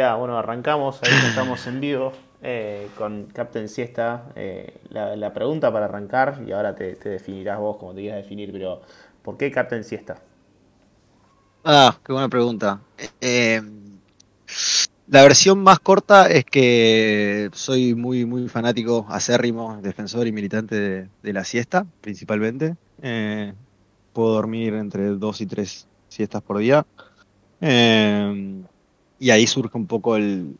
Bueno, arrancamos, ahí estamos en vivo eh, con Captain Siesta. Eh, la, pregunta para arrancar, y ahora te, definirás vos como te quieras definir, pero ¿por qué Captain Siesta? Ah, qué buena pregunta. Eh, la versión más corta es que soy muy, muy fanático, acérrimo, defensor y militante de, la siesta, principalmente. puedo dormir entre dos y tres siestas por día. Y ahí surge un poco el,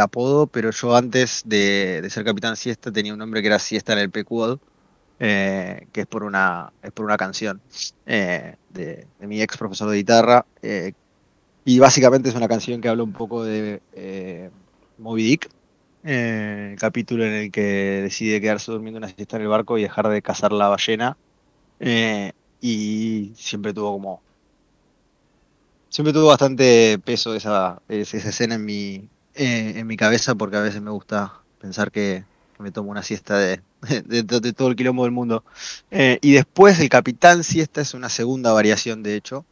apodo, pero yo antes de, ser capitán siesta tenía un nombre que era siesta en el PQOD, eh, que es por una, es por una canción eh, de, mi ex profesor de guitarra. Eh, y básicamente es una canción que habla un poco de eh, Moby Dick, el capítulo en el que decide quedarse durmiendo una siesta en el barco y dejar de cazar la ballena. y siempre tuvo como siempre tuvo bastante peso esa, esa escena en mi, eh, en mi cabeza porque a veces me gusta pensar que me tomo una siesta de, de, todo el quilombo del mundo. Eh, y después el Capitán Siesta es una segunda variación, de hecho.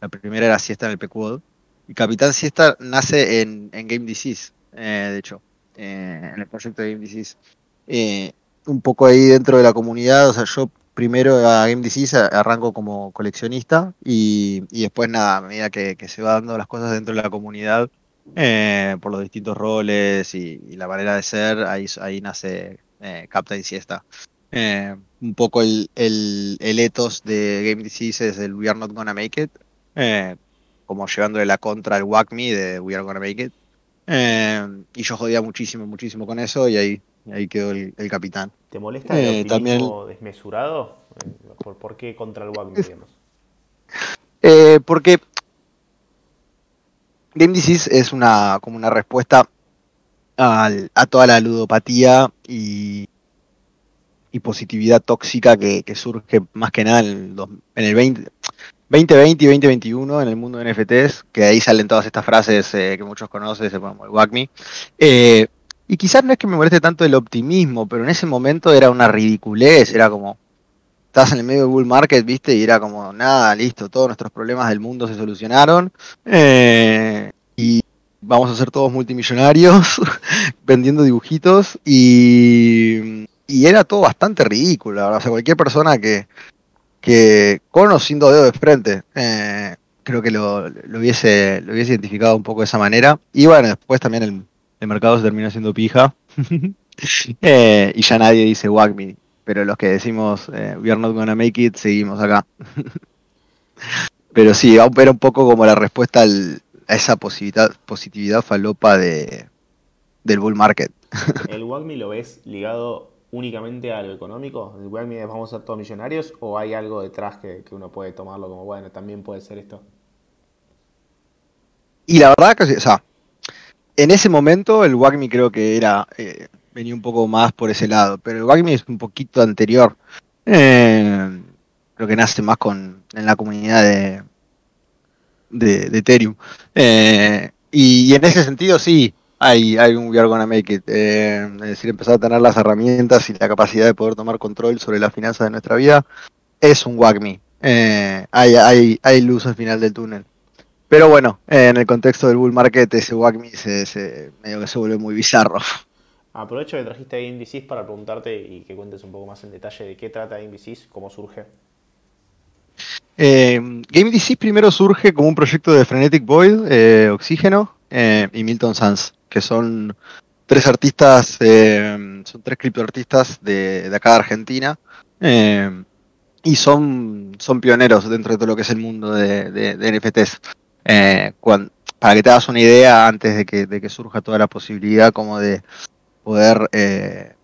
La primera era Siesta en el PQOD. Y Capitán Siesta nace en, en Game Disease, eh, de hecho, en el proyecto de Game Disease. un poco ahí dentro de la comunidad, o sea, yo primero a Game Disease arranco como coleccionista y, después nada, a medida que, se va dando las cosas dentro de la comunidad, eh, por los distintos roles y, la manera de ser, ahí, ahí nace eh, Captain Siesta. Eh, un poco el, el, ethos de Game Disease es el We Are Not Gonna Make It, eh, como llevándole la contra al Wack Me de We Are Gonna Make It. y yo jodía muchísimo, muchísimo con eso y ahí ahí quedó el, capitán. ¿Te molesta el eh, desmesurado? ¿Por, ¿Por, qué contra el Wagner, digamos? Eh, porque Game Disease es una como una respuesta a toda la ludopatía y, y positividad tóxica que, surge más que nada en el, 20, 2020 y 2021 en el mundo de NFTs, que ahí salen todas estas frases eh, que muchos conocen, como el WACME. Eh, y quizás no es que me moleste tanto el optimismo, pero en ese momento era una ridiculez, era como, estás en el medio del bull market, viste, y era como, nada, listo, todos nuestros problemas del mundo se solucionaron, eh, y vamos a ser todos multimillonarios vendiendo dibujitos, y, era todo bastante ridículo, o sea, cualquier persona que, que con o sin dedo de frente, eh, creo que lo, lo, hubiese, lo hubiese identificado un poco de esa manera, y bueno, después también el el mercado se termina siendo pija. Eh, y ya nadie dice Wag me. Pero los que decimos eh, We are not gonna make it, seguimos acá. pero sí, era un poco como la respuesta a esa positividad, positividad falopa de, del bull market. ¿El WAGMI lo ves ligado únicamente a lo económico? ¿El WAGMI es vamos a ser todos millonarios? ¿O hay algo detrás que, que, uno puede tomarlo como, bueno, también puede ser esto? Y la verdad que, o sea, en ese momento el WAGMI creo que era eh, venía un poco más por ese lado, pero el WAGMI es un poquito anterior. Eh, creo que nace más con en la comunidad de, de, Ethereum. Eh, y, en ese sentido sí, hay, hay un We Are Gonna Make It. es decir, empezar a tener las herramientas y la capacidad de poder tomar control sobre las finanzas de nuestra vida es un WAGMI. hay, hay, hay luz al final del túnel. Pero bueno, en el contexto del bull market, ese WACMI se, se, medio que se vuelve muy bizarro. Aprovecho que trajiste a Indicis para preguntarte y que cuentes un poco más en detalle de qué trata Indicis, cómo surge. Eh, Game DC primero surge como un proyecto de Frenetic Void, eh, Oxígeno eh, y Milton Sands, que son tres artistas, eh, son tres criptoartistas de, de acá de Argentina, y son, son pioneros dentro de todo lo que es el mundo de, de NFTs. Eh, para que te hagas una idea, antes de que, surja toda la posibilidad como de poder eh,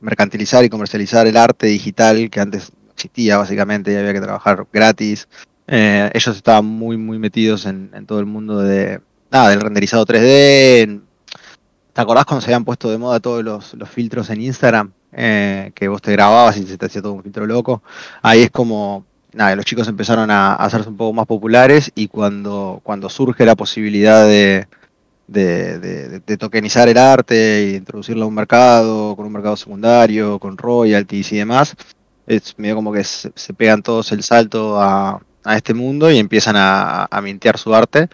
mercantilizar y comercializar el arte digital que antes existía básicamente y había que trabajar gratis. Eh, ellos estaban muy muy metidos en, todo el mundo de nada del renderizado 3D. ¿Te acordás cuando se habían puesto de moda todos los filtros en Instagram? que vos te grababas y se te hacía todo un filtro loco. Ahí es como nada, los chicos empezaron a, hacerse un poco más populares y cuando, cuando surge la posibilidad de, de, tokenizar el arte e introducirlo a un mercado, con un mercado secundario, con royalties y demás, es medio como que se, pegan todos el salto a, a, este mundo y empiezan a, a mintear su arte.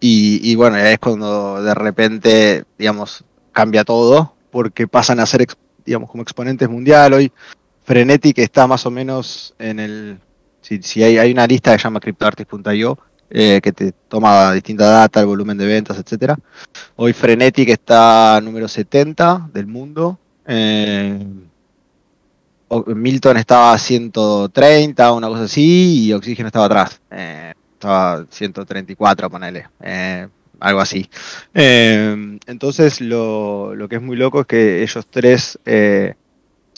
y, bueno, es cuando de repente, digamos, cambia todo, porque pasan a ser, digamos, como exponentes mundial. Hoy Frenetic está más o menos en el... Si, hay, hay una lista que se llama CryptoArtist.io, eh, que te toma distinta data, el volumen de ventas, etcétera. Hoy Frenetic está número 70 del mundo. Eh, Milton estaba a 130, una cosa así, y Oxígeno estaba atrás. Eh, estaba 134, ponele. Eh, algo así. Entonces, lo, lo, que es muy loco es que ellos tres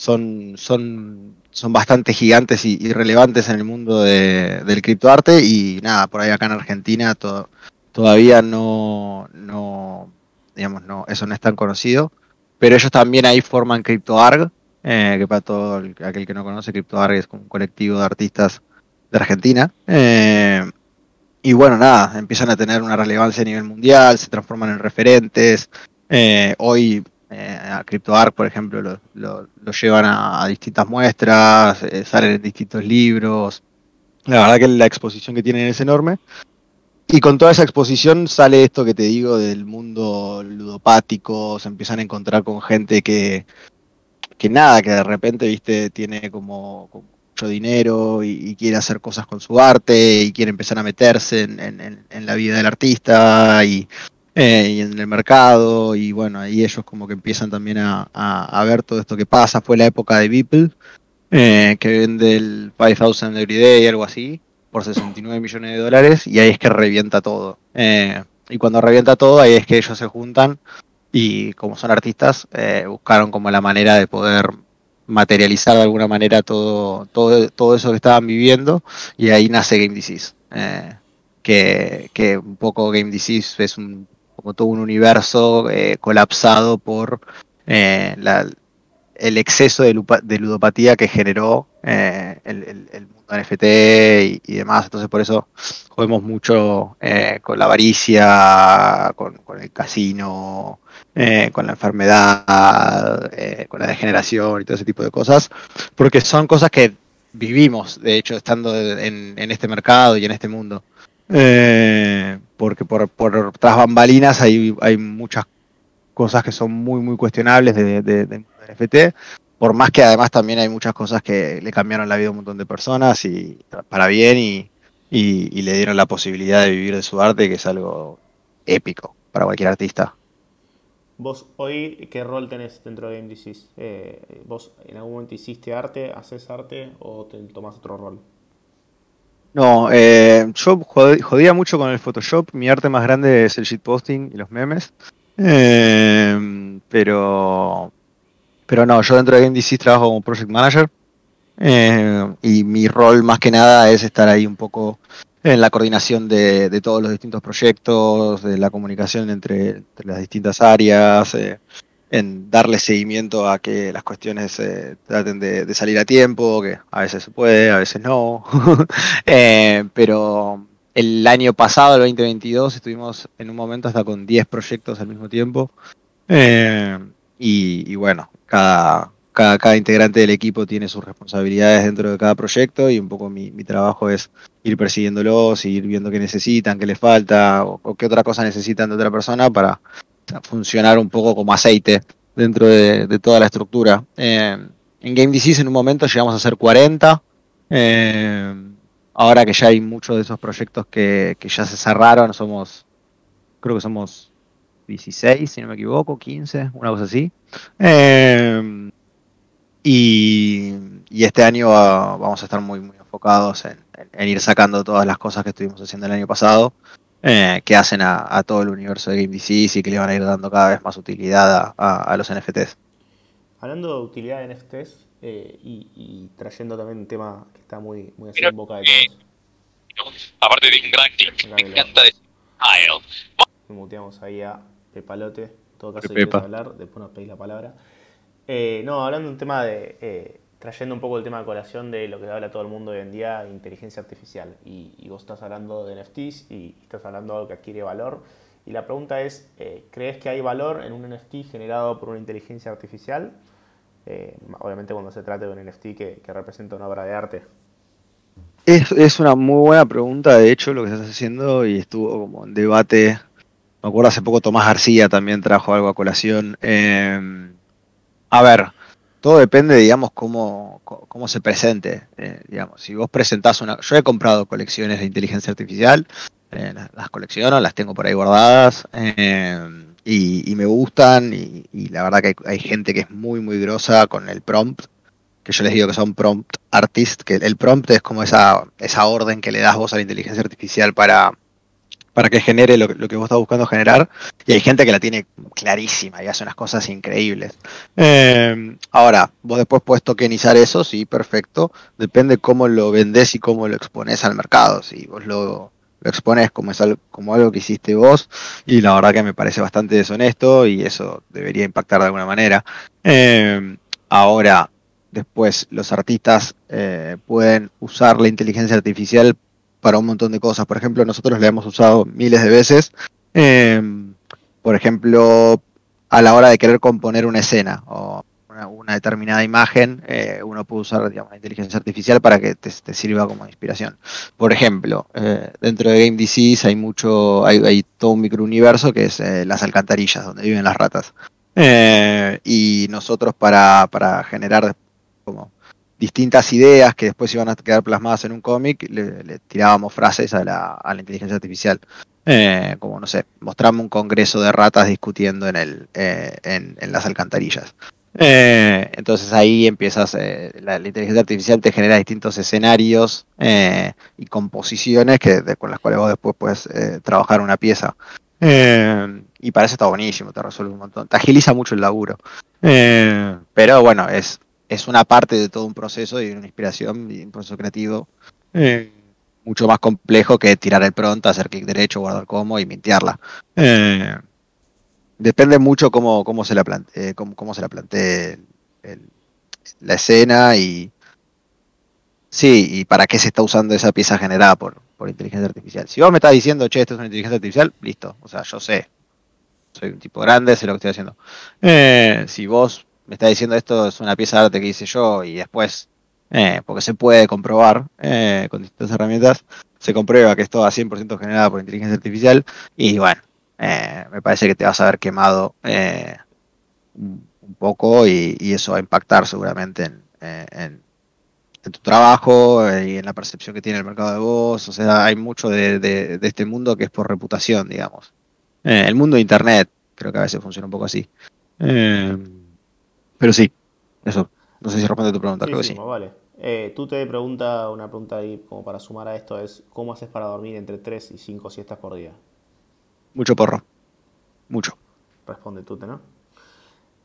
son, son, son bastante gigantes y, relevantes en el mundo de, del criptoarte. Y nada, por ahí acá en Argentina todavía no, no, digamos, no, eso no es tan conocido. Pero ellos también ahí forman CryptoArg, eh, que para todo aquel que no conoce, CryptoArg es un colectivo de artistas de Argentina. Eh, y bueno, nada, empiezan a tener una relevancia a nivel mundial, se transforman en referentes. Eh, hoy a CryptoArg, por ejemplo, lo, lo, llevan a, distintas muestras, salen en distintos libros. La verdad que la exposición que tienen es enorme. Y con toda esa exposición sale esto que te digo del mundo ludopático, se empiezan a encontrar con gente que, que nada, que de repente, viste, tiene como, mucho dinero y, quiere hacer cosas con su arte y quiere empezar a meterse en, la vida del artista y, eh, y, en el mercado y bueno, ahí ellos como que empiezan también a, ver todo esto que pasa. Fue la época de Beeple, eh, que vende el 5000 Everyday y algo así por 69 millones de dólares y ahí es que revienta todo. Eh, y cuando revienta todo, ahí es que ellos se juntan y como son artistas, eh, buscaron como la manera de poder materializar de alguna manera todo, todo, todo eso que estaban viviendo y ahí nace Game Disease. Eh, que, que, un poco Game Disease es un, como todo un universo eh, colapsado por la, el exceso de, ludopatía que generó el, el, mundo NFT y, demás. Entonces por eso jugamos mucho con la avaricia, con, el casino, eh, con la enfermedad, eh, con la degeneración y todo ese tipo de cosas, porque son cosas que vivimos, de hecho, estando en, este mercado y en este mundo. Eh, porque por, por tras bambalinas hay, hay muchas cosas que son muy, muy cuestionables de, de, NFT, por más que además también hay muchas cosas que le cambiaron la vida a un montón de personas y para bien y, y le dieron la posibilidad de vivir de su arte, que es algo épico para cualquier artista. Vos hoy, ¿qué rol tenés dentro de Game? Eh, ¿Vos en algún momento hiciste arte, haces arte o te tomás otro rol? No, eh, yo jodía mucho con el Photoshop. Mi arte más grande es el shitposting y los memes. Eh, pero, pero no, yo dentro de Game Disease trabajo como project manager. y mi rol más que nada es estar ahí un poco en la coordinación de, todos los distintos proyectos, de la comunicación entre, las distintas áreas, eh, en darle seguimiento a que las cuestiones eh, traten de, salir a tiempo, que a veces se puede, a veces no. Eh, pero el año pasado, el 2022, estuvimos en un momento hasta con 10 proyectos al mismo tiempo. y, bueno, cada, cada, integrante del equipo tiene sus responsabilidades dentro de cada proyecto y un poco mi, mi trabajo es ir persiguiéndolos, ir viendo qué necesitan, qué les falta o, qué otra cosa necesitan de otra persona para funcionar un poco como aceite dentro de, toda la estructura. Eh, en Game Disease en un momento llegamos a ser 40. Eh, ahora que ya hay muchos de esos proyectos que, ya se cerraron, somos, creo que somos 16, si no me equivoco, 15, una cosa así. Eh, y, este año vamos a estar muy, muy enfocados en, en, ir sacando todas las cosas que estuvimos haciendo el año pasado, eh, que hacen a, todo el universo de Game Disease y que le van a ir dando cada vez más utilidad a, los NFTs. Hablando de utilidad de NFTs eh, y, trayendo también un tema que está muy, muy así en boca de todos. aparte de un gran me encanta decir Me muteamos ahí a Pepalote. En todo caso, quieres hablar, después nos pedís la palabra. Eh, no, hablando de un tema de trayendo un poco el tema de colación de lo que habla todo el mundo hoy en día, inteligencia artificial. Y, vos estás hablando de NFTs y estás hablando de algo que adquiere valor. Y la pregunta es, eh, ¿crees que hay valor en un NFT generado por una inteligencia artificial? Eh, obviamente cuando se trate de un NFT que, representa una obra de arte. Es, una muy buena pregunta, de hecho, lo que estás haciendo y estuvo como en debate. Me acuerdo hace poco Tomás García también trajo algo a colación. Em, a ver, todo depende, digamos, cómo, cómo se presente. Eh, digamos, si vos presentás una... Yo he comprado colecciones de inteligencia artificial, eh, las, colecciono, las tengo por ahí guardadas em, y, me gustan y, la verdad que hay, gente que es muy, muy grosa con el prompt que yo les digo que son prompt artists, que el prompt es como esa, esa orden que le das vos a la inteligencia artificial para, para que genere lo, que vos estás buscando generar. Y hay gente que la tiene clarísima y hace unas cosas increíbles. Eh, ahora, vos después puedes tokenizar eso, sí, perfecto. Depende cómo lo vendés y cómo lo expones al mercado. Si vos lo, lo expones como, es algo, como algo que hiciste vos, y la verdad que me parece bastante deshonesto y eso debería impactar de alguna manera. Eh, ahora, Después, los artistas eh, pueden usar la inteligencia artificial para un montón de cosas. Por ejemplo, nosotros la hemos usado miles de veces. Em, por ejemplo, a la hora de querer componer una escena o una, determinada imagen, eh, uno puede usar digamos, la inteligencia artificial para que te, sirva como inspiración. Por ejemplo, eh, dentro de Game Disease hay mucho, hay, todo un microuniverso que es las alcantarillas, donde viven las ratas. y nosotros para, para generar como distintas ideas que después iban a quedar plasmadas en un cómic, le, tirábamos frases a la, a la inteligencia artificial. Eh, como no sé, mostramos un congreso de ratas discutiendo en, el, eh, en, las alcantarillas. Eh, entonces ahí empiezas, la, inteligencia artificial te genera distintos escenarios y composiciones que, con las cuales vos después puedes trabajar una pieza. y para eso está buenísimo, te resuelve un montón, te agiliza mucho el laburo. pero bueno, es es una parte de todo un proceso y una inspiración y un proceso creativo eh, mucho más complejo que tirar el pronto, hacer clic derecho, guardar como y mintearla. Eh, depende mucho cómo, cómo se la plantee, cómo, se la plantee la escena y sí, y para qué se está usando esa pieza generada por, por inteligencia artificial. Si vos me estás diciendo, che, esto es una inteligencia artificial, listo. O sea, yo sé. Soy un tipo grande, sé lo que estoy haciendo. Eh, si vos me está diciendo esto es una pieza de arte que hice yo y después, eh, porque se puede comprobar eh, con distintas herramientas, se comprueba que es toda 100% generada por inteligencia artificial y bueno, eh, me parece que te vas a ver quemado un poco y, eso va a impactar seguramente en, tu trabajo y en la percepción que tiene el mercado de voz. O sea, hay mucho de, este mundo que es por reputación, digamos. el mundo de Internet creo que a veces funciona un poco así. Pero sí, eso. No sé si responde a tu pregunta, creo que sí. Vale. Eh, tú te pregunta, una pregunta ahí como para sumar a esto es, ¿cómo haces para dormir entre 3 y 5 siestas por día? Mucho porro. Mucho. Responde tú, ¿no?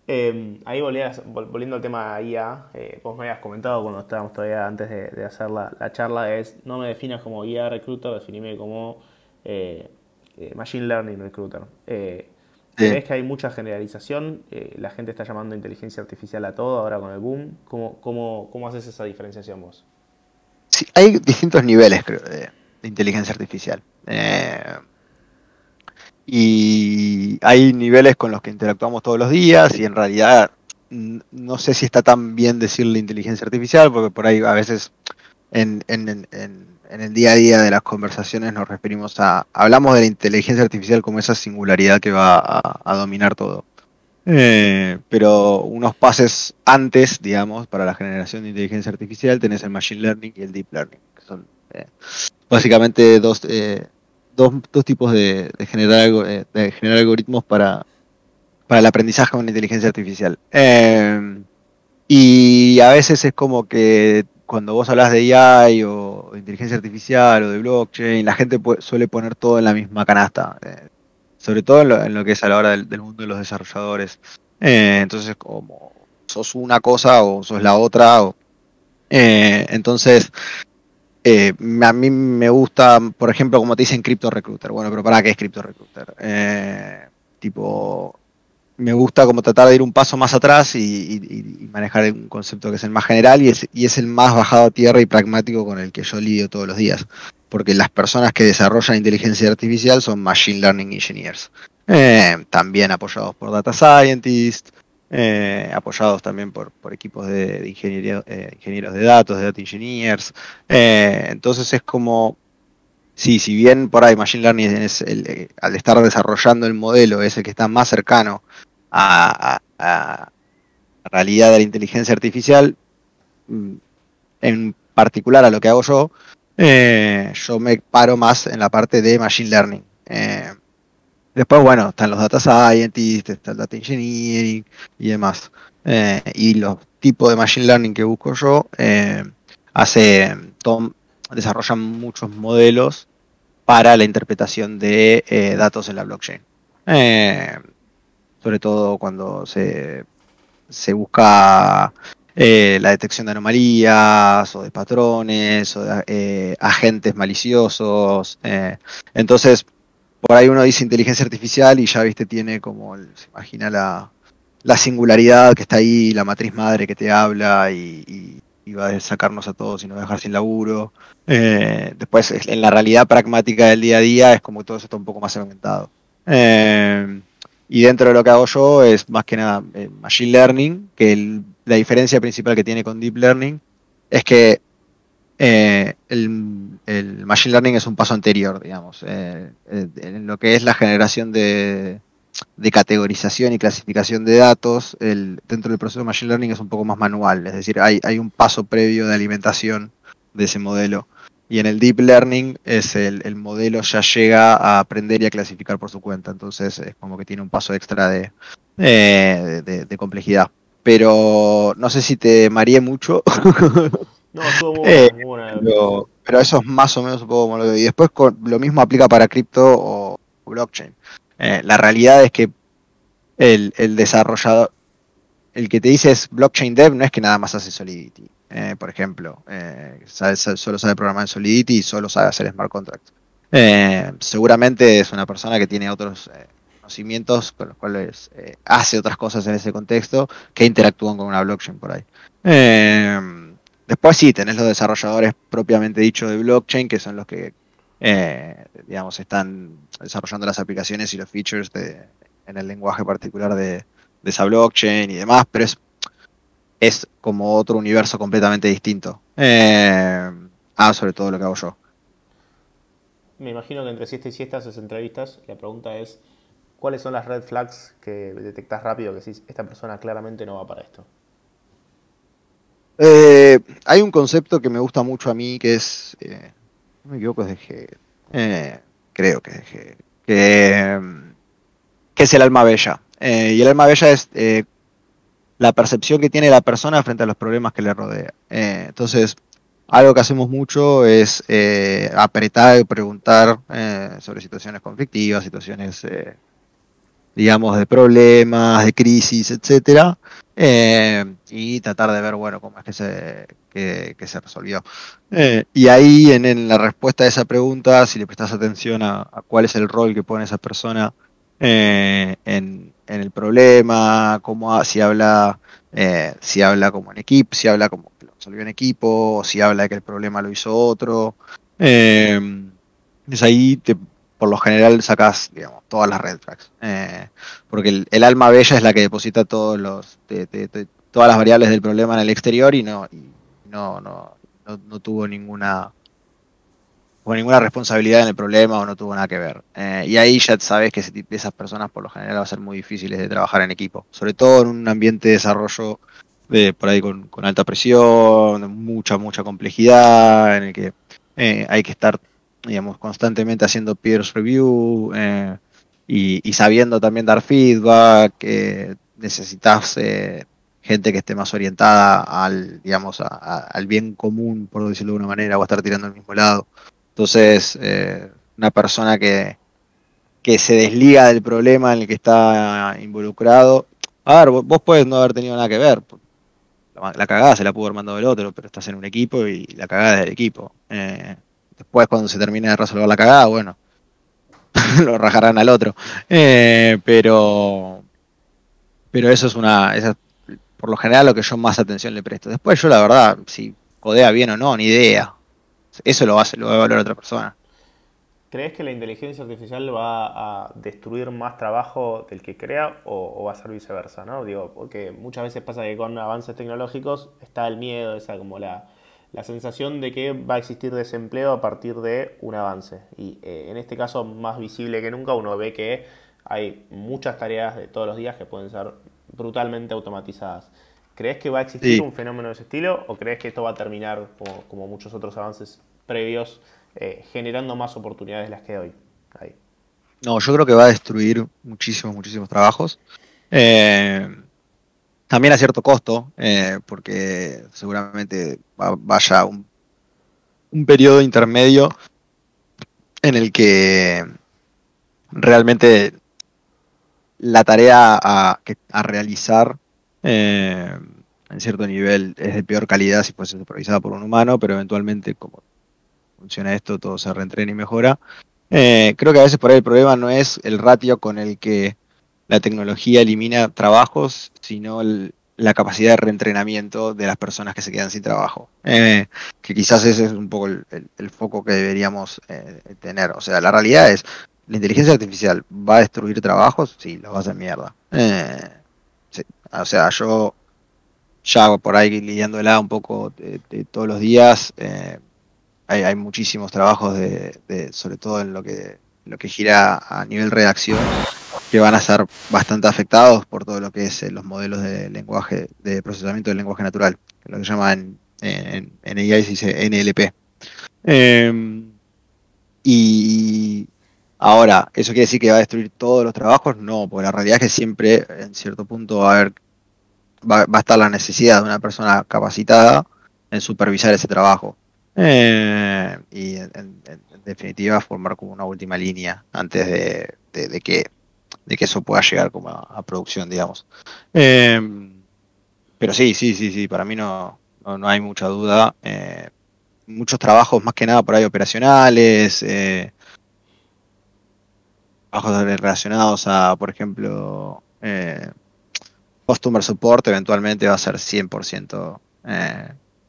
Eh, ahí volviendo al tema IA, eh, vos me habías comentado cuando estábamos todavía antes de, hacer la, charla, es no me definas como IA recruiter, definime como eh, Machine Learning recruiter. ¿Crees que hay mucha generalización? Eh, ¿La gente está llamando inteligencia artificial a todo ahora con el boom? ¿Cómo, cómo, cómo haces esa diferenciación vos? Sí, hay distintos niveles, creo, de, inteligencia artificial. Eh, y hay niveles con los que interactuamos todos los días y en realidad no sé si está tan bien decirle inteligencia artificial, porque por ahí a veces en, en, en el día a día de las conversaciones nos referimos a, hablamos de la inteligencia artificial como esa singularidad que va a, dominar todo. Eh, pero unos pases antes, digamos, para la generación de inteligencia artificial tenés el Machine Learning y el Deep Learning, que son eh, básicamente dos, eh, dos, dos, tipos de, generar, de generar algoritmos para, para el aprendizaje con inteligencia artificial. y a veces es como que cuando vos hablas de AI o inteligencia artificial o de blockchain, la gente suele poner todo en la misma canasta, eh, sobre todo en lo, que es a la hora del, mundo de los desarrolladores. Eh, entonces, como sos una cosa o sos la otra, eh, entonces a mí me gusta, por ejemplo, como te dicen Crypto Recruiter. Bueno, pero ¿para qué es Crypto Recruiter? tipo, me gusta como tratar de ir un paso más atrás y, manejar un concepto que es el más general y es, y es, el más bajado a tierra y pragmático con el que yo lidio todos los días. Porque las personas que desarrollan inteligencia artificial son Machine Learning Engineers, eh, también apoyados por Data Scientists, eh, apoyados también por, equipos de, eh, ingenieros de datos, de data engineers. Entonces es como, sí, si bien por ahí Machine Learning es al estar desarrollando el modelo es el que está más cercano a, la realidad de la inteligencia artificial, mm, en particular a lo que hago yo, yo me paro más en la parte de Machine Learning. Después, bueno, están los data scientists, está el data engineering y demás. Eh, y los tipos de machine learning que busco yo eh, hace, desarrollan muchos modelos para la interpretación de eh, datos en la blockchain. Sobre todo cuando se, se busca la detección de anomalías o de patrones o de agentes maliciosos. entonces, por ahí uno dice inteligencia artificial y ya, viste, tiene como, se imagina la, singularidad que está ahí, la matriz madre que te habla y, va a sacarnos a todos y nos dejar sin laburo. Eh, después, en la realidad pragmática del día a día, es como todo eso está un poco más segmentado. Eh, y dentro de lo que hago yo es más que nada eh, Machine Learning, que la diferencia principal que tiene con Deep Learning es que eh, el, Machine Learning es un paso anterior, digamos, eh, en lo que es la generación de, categorización y clasificación de datos, el, dentro del proceso de Machine Learning es un poco más manual, es decir, hay, hay un paso previo de alimentación de ese modelo. Y en el Deep Learning es el, modelo ya llega a aprender y a clasificar por su cuenta, entonces es como que tiene un paso extra de, de complejidad. Pero no sé si te mareé mucho. No, estuvo muy, eh, Pero, eso es más o menos un poco como lo Y después lo mismo aplica para cripto o blockchain. Eh, la realidad es que el, desarrollador, el que te dice es blockchain dev, no es que nada más hace Solidity. Eh, por ejemplo, solo sabe programar en Solidity y solo sabe hacer smart contracts. seguramente es una persona que tiene otros conocimientos con los cuales hace otras cosas en ese contexto que interactúan con una blockchain por ahí. Después sí, tenés los desarrolladores propiamente dicho de blockchain, que son los que, eh, digamos, están desarrollando las aplicaciones y los features de, en el lenguaje particular de, esa blockchain y demás, pero es, es como otro universo completamente distinto. Eh, ah, sobre todo lo que hago yo. Me imagino que entre siesta y siesta haces entrevistas. La pregunta es, ¿cuáles son las red flags que detectas rápido que decís, esta persona claramente no va para esto? Eh, hay un concepto que me gusta mucho a mí que es, eh, no me equivoco, es de creo que es de que, que, es el alma bella. y el alma bella es la percepción que tiene la persona frente a los problemas que le rodea. entonces, algo que hacemos mucho es apretar y preguntar sobre situaciones conflictivas, situaciones digamos, de problemas, de crisis, etcétera, eh, y tratar de ver, bueno, cómo es que se, que, se resolvió. Eh, y ahí, en, la respuesta a esa pregunta, si le prestas atención a, cuál es el rol que pone esa persona eh, en, el problema, cómo si habla, si habla como en equipo, si habla como lo resolvió en equipo, o si habla de que el problema lo hizo otro. es ahí te por lo general sacas, digamos, todas las red tracks. Eh, porque el, alma bella es la que deposita todos los, todas las variables del problema en el exterior y no, no, no, no, tuvo ninguna ninguna responsabilidad en el problema o no tuvo nada que ver. Eh, y ahí ya sabes que esas personas por lo general va a ser muy difíciles de trabajar en equipo, sobre todo en un ambiente de desarrollo de, por ahí con, alta presión, mucha, mucha complejidad, en el que eh, hay que estar digamos, constantemente haciendo peers review eh, y, sabiendo también dar feedback, necesitas eh, gente que esté más orientada al, digamos, al bien común, por decirlo de una manera, o a estar tirando al mismo lado. Entonces, eh, una persona que, que se desliga del problema en el que está involucrado. A ver, vos, puedes no haber tenido nada que ver. La, cagada se la pudo haber mandado el otro, pero estás en un equipo y la cagada es del equipo. Eh, Después, cuando se termine de resolver la cagada, bueno, lo rajarán al otro. Eh, pero, pero eso es una, esa, por lo general, lo que yo más atención le presto. Después, yo la verdad, si codea bien o no, ni idea. Eso lo va, lo va a evaluar otra persona. ¿Crees que la inteligencia artificial va a destruir más trabajo del que crea o, va a ser viceversa? ¿no? Digo, porque muchas veces pasa que con avances tecnológicos está el miedo, esa como la, sensación de que va a existir desempleo a partir de un avance. Y eh, en este caso, más visible que nunca, uno ve que hay muchas tareas de todos los días que pueden ser brutalmente automatizadas. ¿Crees que va a existir un fenómeno de ese estilo o crees que esto va a terminar, como muchos otros avances previos, eh, generando más oportunidades de las que hoy hay. No, yo creo que va a destruir muchísimos, muchísimos trabajos. Eh, también a cierto costo, eh, porque seguramente vaya un, un periodo intermedio en el que realmente la tarea a, a realizar en cierto nivel es de peor calidad si fuese supervisada por un humano, pero eventualmente como funciona esto, todo se reentrena y mejora. Eh, creo que a veces por ahí el problema no es el ratio con el que la tecnología elimina trabajos, sino la capacidad de reentrenamiento de las personas que se quedan sin trabajo. Eh, que quizás ese es un poco el, foco que deberíamos eh, tener. O sea, la realidad es, ¿la inteligencia artificial va a destruir trabajos? Sí, lo va a hacer mierda. O sea, yo ya por ahí lidiándola un poco todos los días, hay, muchísimos trabajos de, sobre todo en lo que lo que gira a nivel redacción que van a ser bastante afectados por todo lo que es eh, los modelos de lenguaje de procesamiento del lenguaje natural lo que llaman en, en, AI se dice NLP em, y ahora eso quiere decir que va a destruir todos los trabajos no porque la realidad es que siempre en cierto punto va a haber va, va a estar la necesidad de una persona capacitada en supervisar ese trabajo eh, y en, definitiva formar como una última línea antes de, que, de que eso pueda llegar como a, producción, digamos. Eh, pero sí, sí, sí, sí, para mí no, no, hay mucha duda. Eh, muchos trabajos más que nada por ahí operacionales, trabajos relacionados a, por ejemplo, customer support eventualmente va a ser 100%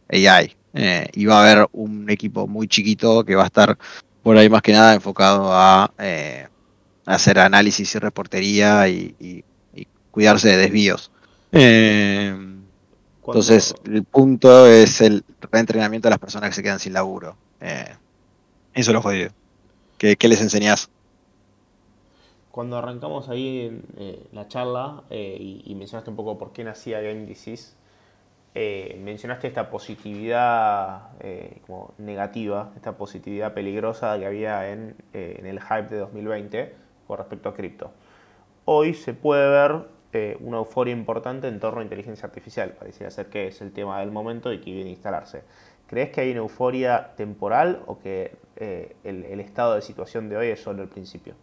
AI. Eh, y va a haber un equipo muy chiquito que va a estar por ahí más que nada enfocado a eh, hacer análisis y reportería y, cuidarse de desvíos. Eh, entonces, el punto es el reentrenamiento de las personas que se quedan sin laburo. eso es lo jodido. ¿Qué, les enseñás? Cuando arrancamos ahí en la charla y, y, mencionaste un poco por qué nacía Game Disease, eh, mencionaste esta positividad eh, como negativa, esta positividad peligrosa que había en, eh, el hype de 2020 con respecto a cripto. Hoy se puede ver una euforia importante en torno a inteligencia artificial, pareciera ser que es el tema del momento y que viene a instalarse. ¿Crees que hay una euforia temporal o que el, el, estado de situación de hoy es solo el principio?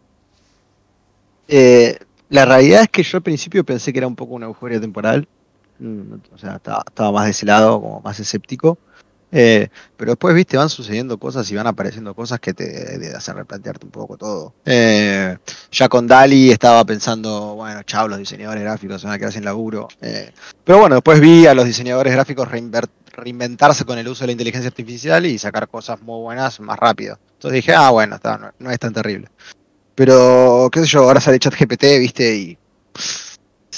la realidad es que yo al principio pensé que era un poco una euforia temporal, o sea, estaba, más de ese lado, como más escéptico. Eh, pero después, viste, van sucediendo cosas y van apareciendo cosas que te, hacen replantearte un poco todo. Eh, ya con Dali estaba pensando, bueno, chao, los diseñadores gráficos van a quedar sin laburo. Eh, pero bueno, después vi a los diseñadores gráficos reinventarse con el uso de la inteligencia artificial y sacar cosas muy buenas más rápido. Entonces dije, ah, bueno, no, es tan terrible. Pero, qué sé yo, ahora sale ChatGPT, viste, y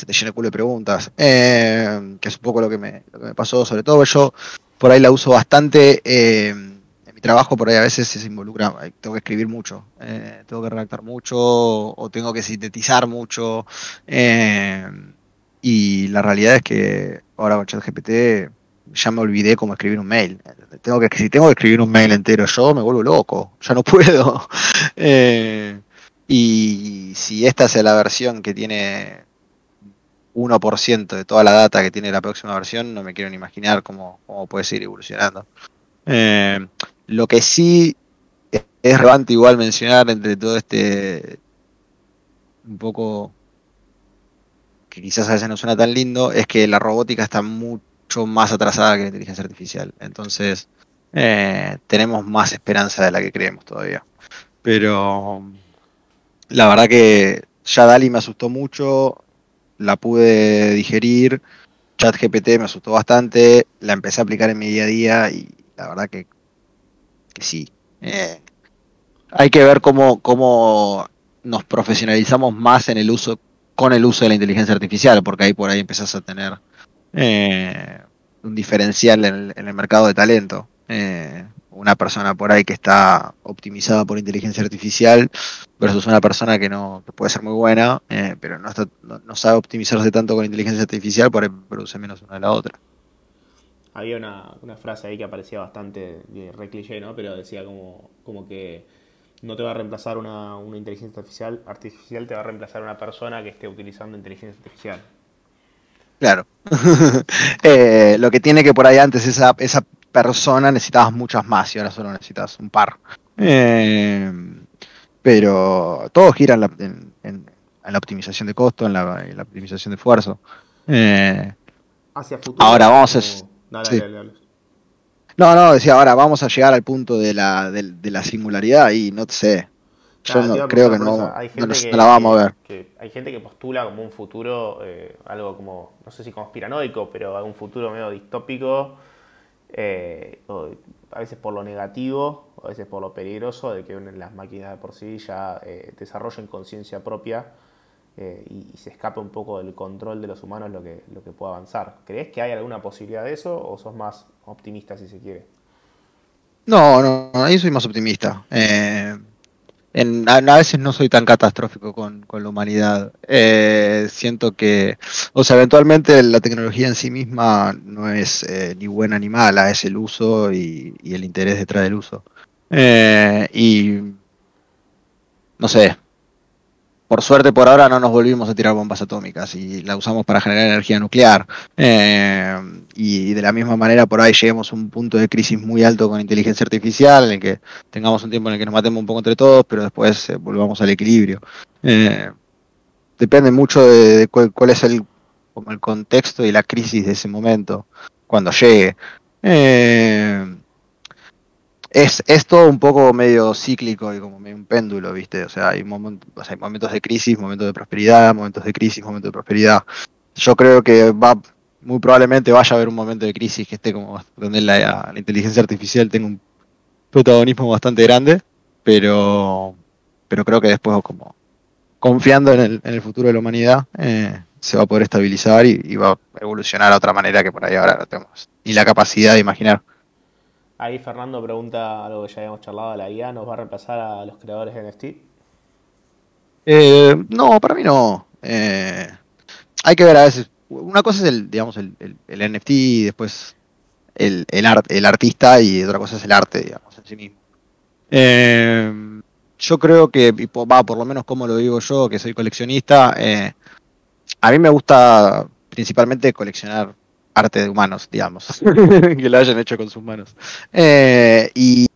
se te llena el culo de preguntas, eh, que es un poco lo que, me, pasó, sobre todo yo por ahí la uso bastante, eh, en mi trabajo por ahí a veces se involucra, tengo que escribir mucho, eh, tengo que redactar mucho o tengo que sintetizar mucho, y la realidad es que ahora con ChatGPT ya me olvidé cómo escribir un mail. Tengo que, si tengo que escribir un mail entero yo, me vuelvo loco, ya no puedo. y si esta es la versión que tiene 1% de toda la data que tiene la próxima versión, no me quiero ni imaginar cómo, puede seguir evolucionando. Eh, lo que sí es relevante igual mencionar entre todo este un poco que quizás a veces no suena tan lindo, es que la robótica está mucho más atrasada que la inteligencia artificial. Entonces, eh, tenemos más esperanza de la que creemos todavía. Pero la verdad que ya Dali me asustó mucho, la pude digerir. ChatGPT me asustó bastante, la empecé a aplicar en mi día a día y la verdad que, sí. Eh, hay que ver cómo, cómo nos profesionalizamos más en el uso, con el uso de la inteligencia artificial, porque ahí por ahí empezás a tener eh, un diferencial en el, mercado de talento. Eh, una persona por ahí que está optimizada por inteligencia artificial versus una persona que no puede ser muy buena, eh, pero no, no, sabe optimizarse tanto con inteligencia artificial, por ahí produce menos una de la otra. Había una, frase ahí que aparecía bastante de re cliché, ¿no? Pero decía como, como que no te va a reemplazar una, una inteligencia artificial, artificial, te va a reemplazar una persona que esté utilizando inteligencia artificial. Claro. Eh, lo que tiene que por ahí antes esa, esa persona necesitabas muchas más y ahora solo necesitas un par. Eh, pero todo gira en la, en, la, optimización de costo, en la, optimización de esfuerzo. Eh, Hacia futuro. Ahora vamos a. No, no, decía, ahora vamos a llegar al punto de la, de, la singularidad y no sé. Yo no, creo que no, no, la vamos a ver. hay gente que postula como un futuro, eh, algo como, no sé si conspiranoico, pero un futuro medio distópico eh, a veces por lo negativo, a veces por lo peligroso de que las máquinas de por sí ya eh, desarrollen conciencia propia eh, y, se escape un poco del control de los humanos lo que, lo que pueda avanzar. ¿Crees que hay alguna posibilidad de eso o sos más optimista si se quiere? No, no, ahí soy más optimista. Eh, a, veces no soy tan catastrófico con, la humanidad. Eh, siento que, o sea, eventualmente la tecnología en sí misma no es eh, ni buena ni mala, es el uso y, el interés detrás del uso. Eh, y no sé, por suerte por ahora no nos volvimos a tirar bombas atómicas y la usamos para generar energía nuclear. Eh, y de la misma manera por ahí lleguemos a un punto de crisis muy alto con inteligencia artificial, en el que tengamos un tiempo en el que nos matemos un poco entre todos, pero después eh, volvamos al equilibrio. Eh, depende mucho de, cuál, cuál, es el, como el contexto y la crisis de ese momento, cuando llegue es, es todo un poco medio cíclico y como medio un péndulo, ¿viste? O sea, hay, momentos, de crisis, momentos de prosperidad, momentos de crisis, momentos de prosperidad. Yo creo que va muy probablemente vaya a haber un momento de crisis que esté como donde la, inteligencia artificial tenga un protagonismo bastante grande, pero, pero creo que después como confiando en el, en el futuro de la humanidad, eh, se va a poder estabilizar y, y, va a evolucionar a otra manera que por ahí ahora no tenemos ni la capacidad de imaginar. Ahí Fernando pregunta algo que ya habíamos charlado, ¿la IA nos va a reemplazar a los creadores de NFT? Eh, no, para mí no. Eh, hay que ver a veces. Una cosa es el, digamos, el, NFT y después el, el, artista y otra cosa es el arte, digamos, en sí mismo. Eh, yo creo que, va, por lo menos como lo digo yo, que soy coleccionista, a mí me gusta principalmente coleccionar arte de humanos, digamos, que lo hayan hecho con sus manos. Eh, y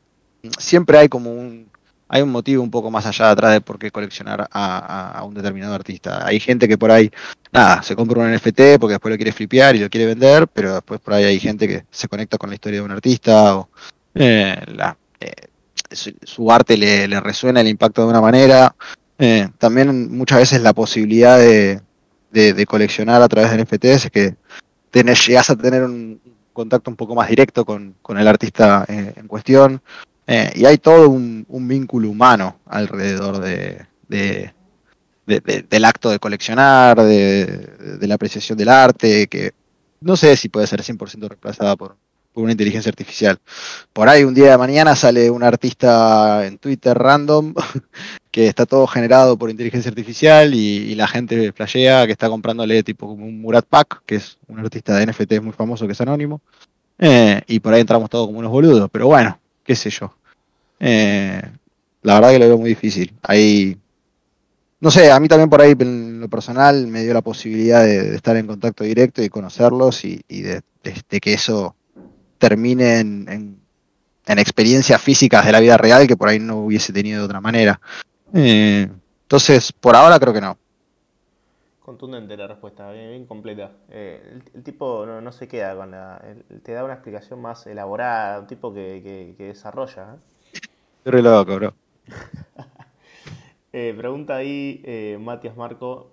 siempre hay como un, hay un motivo un poco más allá de atrás de por qué coleccionar a, un determinado artista. Hay gente que por ahí, nada, se compra un NFT porque después lo quiere flipear y lo quiere vender, pero después por ahí hay gente que se conecta con la historia de un artista o eh, la, eh, su, arte le, resuena el impacto de una manera. también muchas veces la posibilidad de, de, coleccionar a través de NFTs es que tenés, llegás a tener un contacto un poco más directo con, el artista eh, en cuestión. Eh, y hay todo un, vínculo humano alrededor de, del acto de coleccionar, de, la apreciación del arte, que no sé si puede ser 100% reemplazada por, por una inteligencia artificial. Por ahí un día de mañana sale un artista en Twitter random que está todo generado por inteligencia artificial y, la gente flashea que está comprándole tipo como un Murat Pak, que es un artista de NFT muy famoso que es anónimo. Eh, y por ahí entramos todos como unos boludos, pero bueno, qué sé yo. Eh, la verdad que lo veo muy difícil. Ahí, no sé, a mí también por ahí en lo personal me dio la posibilidad de, estar en contacto directo y conocerlos y, de, que eso termine en, experiencias físicas de la vida real que por ahí no hubiese tenido de otra manera. Eh, entonces, por ahora creo que no. Contundente la respuesta, bien, completa. Eh, el, tipo no, se queda con la. te da una explicación más elaborada, un tipo que, desarrolla. ¿eh? Estoy loco, bro. pregunta ahí, Matias Marco: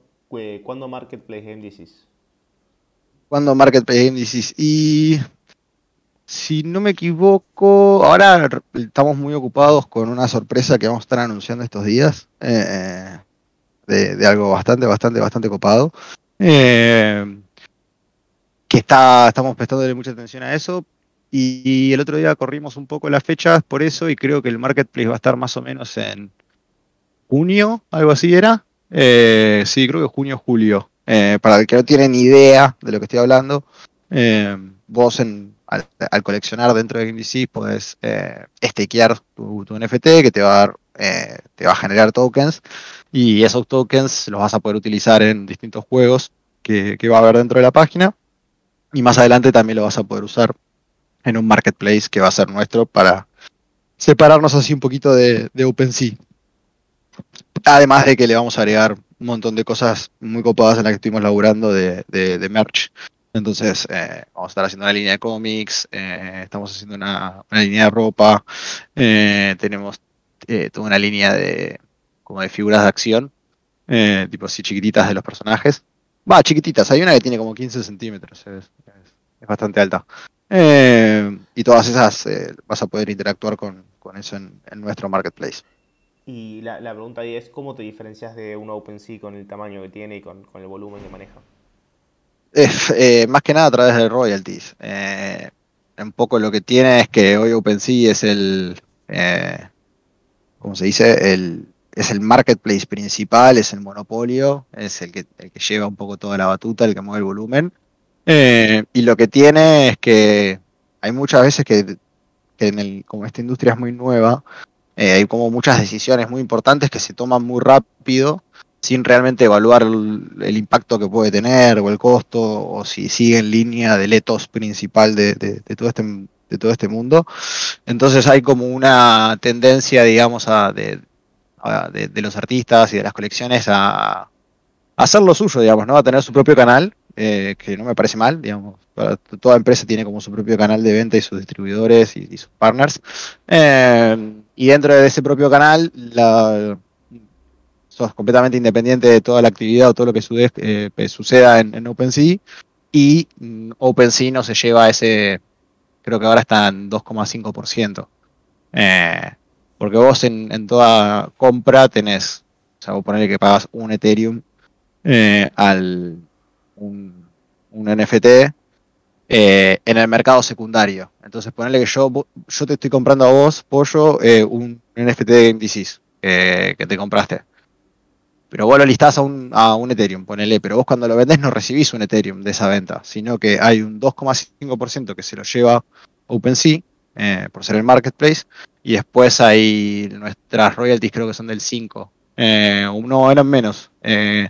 ¿cuándo Marketplace Game Disease? ¿Cuándo Marketplace Game Disease? Y si no me equivoco, ahora estamos muy ocupados con una sorpresa que vamos a estar anunciando estos días, eh, de, algo bastante, bastante, bastante copado. Eh, que está, estamos prestándole mucha atención a eso. Y, el otro día corrimos un poco las fechas por eso y creo que el marketplace va a estar más o menos en junio, algo así era. Eh, sí, creo que junio, julio. para el que no tiene ni idea de lo que estoy hablando, vos en, al, coleccionar dentro de GameDC puedes eh, stakear tu, NFT que te va a dar, eh, generar tokens y esos tokens los vas a poder utilizar en distintos juegos que, va a haber dentro de la página y más adelante también lo vas a poder usar en un marketplace que va a ser nuestro para separarnos así un poquito de, OpenSea. Además de que le vamos a agregar un montón de cosas muy copadas en las que estuvimos laburando de, de merch entonces, eh, vamos a estar haciendo una línea de cómics, eh, estamos haciendo una, línea de ropa, eh, tenemos toda una línea de como de figuras de acción, tipo así chiquititas de los personajes. Va, chiquititas, hay una que tiene como 15 centímetros, es, bastante alta. y todas esas vas a poder interactuar con, eso en, nuestro marketplace. Y la, pregunta ahí es, ¿cómo te diferencias de un OpenSea con el tamaño que tiene y con el volumen que maneja? Eh, más que nada a través de royalties. Eh, un poco lo que tiene es que hoy OpenSea es el, eh, ¿cómo se dice? El, es el marketplace principal, es el monopolio, es el que, el que lleva un poco toda la batuta, el que mueve el volumen. Eh, y lo que tiene es que hay muchas veces que, que en el, como esta industria es muy nueva, hay como muchas decisiones muy importantes que se toman muy rápido sin realmente evaluar el, impacto que puede tener o el costo o si sigue en línea del ethos principal de, todo este todo este mundo. Entonces hay como una tendencia digamos a de, los artistas y de las colecciones a, hacer lo suyo digamos no a tener su propio canal eh, que no me parece mal digamos toda empresa tiene como su propio canal de venta y sus distribuidores y, sus partners. Eh, y dentro de ese propio canal la completamente independiente de toda la actividad o todo lo que eh, suceda en, OpenSea y mm, OpenSea no se lleva ese, creo que ahora está en 2,5%. Eh, porque vos en, toda compra tenés, o sea, vos ponele que pagas un Ethereum eh, al un, NFT en el mercado secundario. Entonces ponele que yo, yo te estoy comprando a vos, pollo, un NFT de Game Disease que te compraste. Pero vos lo listás a un, a un Ethereum, ponele, pero vos cuando lo vendés no recibís un Ethereum de esa venta, sino que hay un 2,5% que se lo lleva OpenSea eh, por ser el marketplace, y después hay nuestras royalties creo que son del 5, eh, no, eran menos, eh,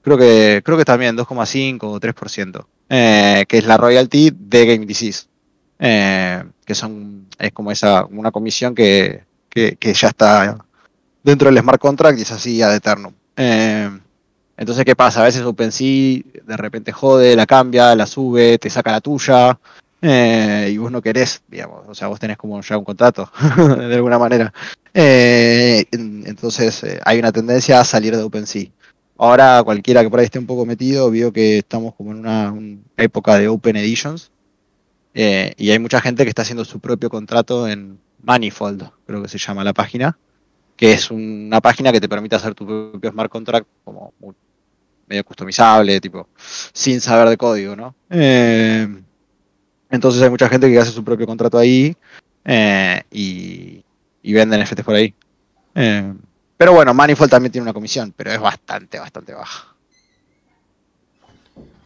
creo que creo que también 2,5 o 3%, eh, que es la royalty de Game Disease, que son es como esa una comisión que, que, que ya está dentro del smart contract y es así ad eternum. Eh, entonces, ¿qué pasa? A veces OpenSea de repente jode, la cambia, la sube, te saca la tuya, eh, y vos no querés, digamos, o sea, vos tenés como ya un contrato, de alguna manera. Eh, entonces, hay una tendencia a salir de OpenSea. Ahora, cualquiera que por ahí esté un poco metido, vio que estamos como en una, época de Open Editions, y hay mucha gente que está haciendo su propio contrato en Manifold, creo que se llama la página que es una página que te permite hacer tu propio smart contract como medio customizable, tipo, sin saber de código, ¿no? Eh, entonces hay mucha gente que hace su propio contrato ahí eh, y, y vende NFTs por ahí. Eh, pero bueno, Manifold también tiene una comisión, pero es bastante, bastante baja.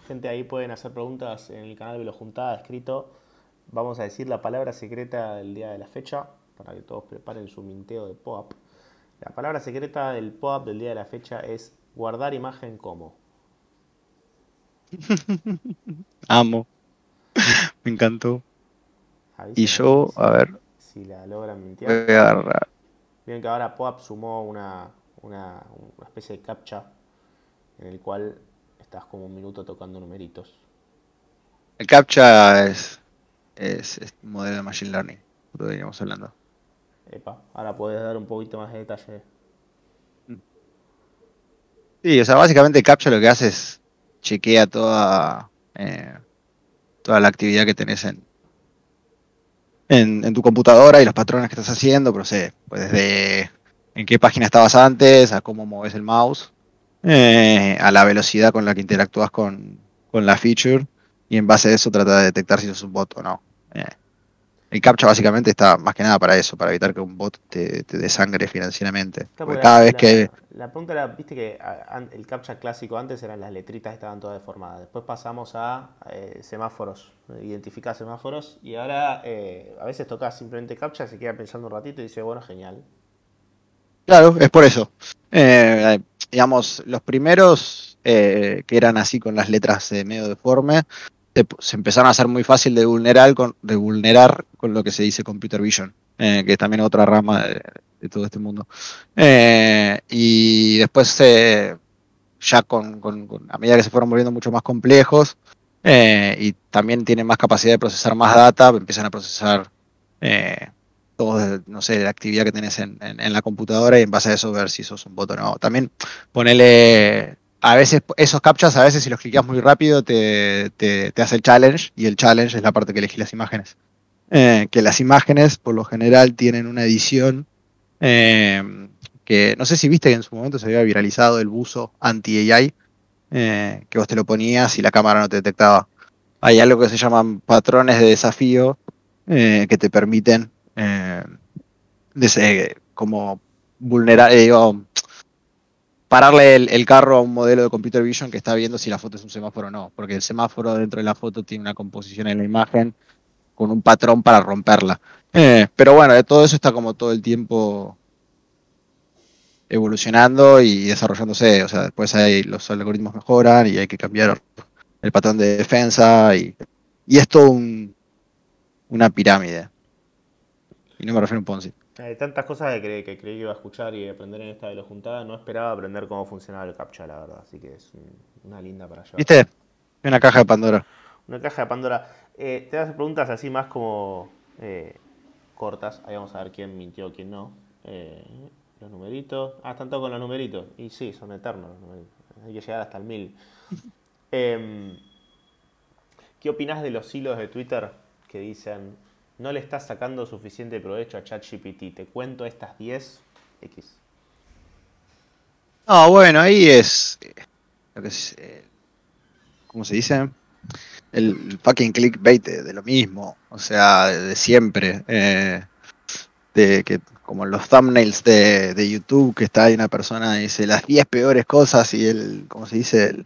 Gente, ahí pueden hacer preguntas en el canal de lo Juntada, escrito. Vamos a decir la palabra secreta del día de la fecha, para que todos preparen su minteo de pop. La palabra secreta del pop del día de la fecha es guardar imagen como. Amo. Me encantó. Y yo, a ver. Si la logran mentir. Voy a agarrar. Miren que ahora POAP sumó una, una, especie de captcha en el cual estás como un minuto tocando numeritos. El captcha es, es, es modelo de Machine Learning, lo veníamos hablando. Epa, ahora puedes dar un poquito más de detalle. Sí, o sea, básicamente Captcha lo que hace es chequea toda, eh, toda la actividad que tenés en, en, tu computadora y los patrones que estás haciendo, pero sé, pues desde en qué página estabas antes, a cómo mueves el mouse, eh, a la velocidad con la que interactúas con, la feature, y en base a eso trata de detectar si es un bot o no. Eh, el captcha básicamente está más que nada para eso, para evitar que un bot te, te desangre financieramente. porque cada vez que... La pregunta era, viste que el captcha clásico antes eran las letritas estaban todas deformadas. Después pasamos a eh, semáforos, identificar semáforos. Y ahora eh, a veces toca simplemente captcha, se queda pensando un ratito y dice, bueno, genial. Claro, es por eso. Eh, digamos, los primeros que eran así con las letras medio se, empezaron a hacer muy fácil de vulnerar con, de vulnerar con lo que se dice computer vision, eh, que es también otra rama de, todo este mundo. Eh, y después, eh, ya con, a medida que se fueron volviendo mucho más complejos y también tienen más capacidad de procesar más data, empiezan a procesar todo, no sé, la actividad que tenés en, en, la computadora y en base a eso ver si sos un bot o no. También ponele a veces esos captchas, a veces si los clicas muy rápido te, hace el challenge y el challenge es la parte que elegí las imágenes. Eh, que las imágenes por lo general tienen una edición eh, que no sé si viste que en su momento se había viralizado el buzo anti-AI, eh, que vos te lo ponías y la cámara no te detectaba. Hay algo que se llaman patrones de desafío que te permiten como vulnerar, pararle el, carro a un modelo de computer vision que está viendo si la foto es un semáforo o no, porque el semáforo dentro de la foto tiene una composición en la imagen con un patrón para romperla. Eh, pero bueno, todo eso está como todo el tiempo evolucionando y desarrollándose. O sea, después hay, los algoritmos mejoran y hay que cambiar el patrón de defensa y, y es todo una pirámide. Y no me refiero a un Ponzi. Hay tantas cosas que creí, que creí que iba a escuchar y aprender en esta de los juntada. No esperaba aprender cómo funcionaba el captcha, la verdad. Así que es una linda para llevar. ¿Viste? Una caja de Pandora. Una caja de Pandora. Eh, te das preguntas así más como eh, cortas. Ahí vamos a ver quién mintió, quién no. Eh, los numeritos. Ah, están todos con los numeritos. Y sí, son eternos los numeritos. Hay que llegar hasta el mil. Em, ¿Qué opinas de los hilos de Twitter que dicen no le estás sacando suficiente provecho a ChatGPT. Te cuento estas 10 X. No, bueno, ahí es. Eh, ¿Cómo se dice? El fucking clickbait de, lo mismo. O sea, de, siempre. Eh, de que como los thumbnails de, YouTube, que está ahí una persona y dice las 10 peores cosas y el, ¿cómo se dice?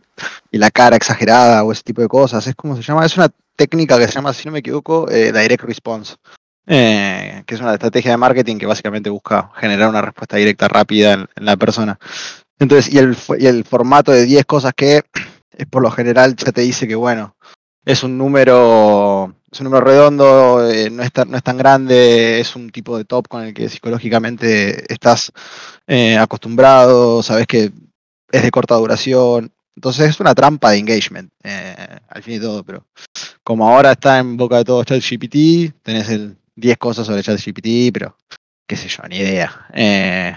y la cara exagerada o ese tipo de cosas. Es como se llama, es una técnica que se llama, si no me equivoco, eh, Direct Response, eh, que es una estrategia de marketing que básicamente busca generar una respuesta directa rápida en, la persona. Entonces, y el, formato de 10 cosas que es por lo general ya te dice que, bueno, es un número es un número redondo, eh, no es tan grande, es un tipo de top con el que psicológicamente estás acostumbrado, sabes que es de corta duración. Entonces es una trampa de engagement, al fin y todo, pero como ahora está en boca de todos ChatGPT, tenés el 10 cosas sobre ChatGPT, pero qué sé yo, ni idea. Eh,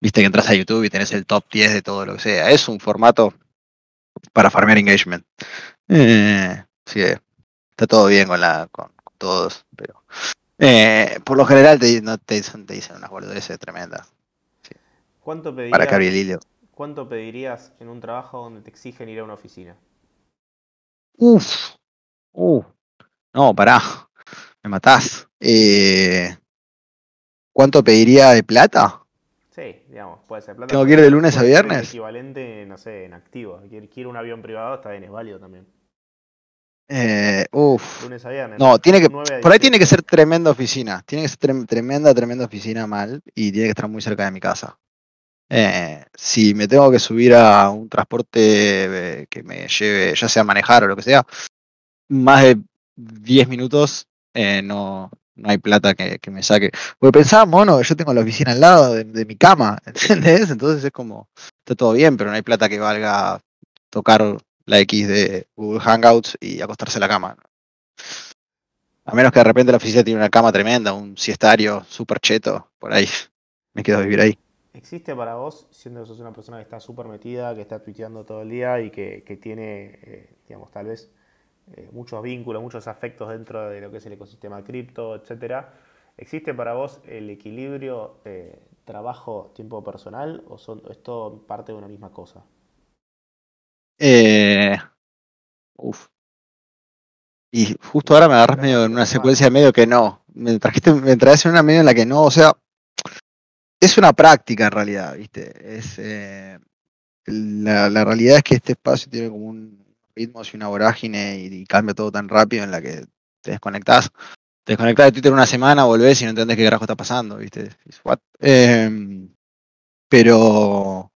viste que entras a YouTube y tenés el top 10 de todo lo que sea. Es un formato para farmear engagement. Eh, sí, está todo bien con, la, con, todos, pero eh, por lo general te, no te, dicen, te dicen unas boludeces tremendas. ¿Cuánto pedirías, para ¿Cuánto pedirías en un trabajo donde te exigen ir a una oficina? Uf, Uh, no, pará, me matás. Eh, ¿Cuánto pediría de plata? Sí, digamos, puede ser plata. ¿Tengo que ir de lunes a viernes? Equivalente, no sé, en activo. Quiero un avión privado, está bien, es válido también. Eh, uf. Lunes a viernes. No, tiene que, por ahí tiene que ser tremenda oficina. Tiene que ser tremenda, tremenda oficina mal y tiene que estar muy cerca de mi casa. Eh, si me tengo que subir a un transporte que me lleve, ya sea manejar o lo que sea, más de 10 minutos, eh, no, no hay plata que, me saque. Porque pensaba, mono, yo tengo la oficina al lado de, mi cama, ¿entendés? Entonces es como, está todo bien, pero no hay plata que valga tocar la X de Google Hangouts y acostarse en la cama. A menos que de repente la oficina tiene una cama tremenda, un siestario súper cheto, por ahí me quedo a vivir ahí. ¿Existe para vos, siendo que sos una persona que está súper metida, que está tuiteando todo el día y que, tiene, eh, digamos, tal vez eh, muchos vínculos, muchos afectos dentro de lo que es el ecosistema cripto, etcétera. ¿Existe para vos el equilibrio eh, trabajo-tiempo personal o son, es todo parte de una misma cosa? Eh, uf. Y justo ahora me agarras medio en una secuencia medio que no. Me trajiste, me traes en una medio en la que no, o sea, es una práctica en realidad, ¿viste? Es, eh, la, realidad es que este espacio tiene como un ritmo y una vorágine y, y, cambia todo tan rápido en la que te desconectás. Te desconectás de Twitter una semana, volvés y no entendés qué carajo está pasando, ¿viste? Eh, pero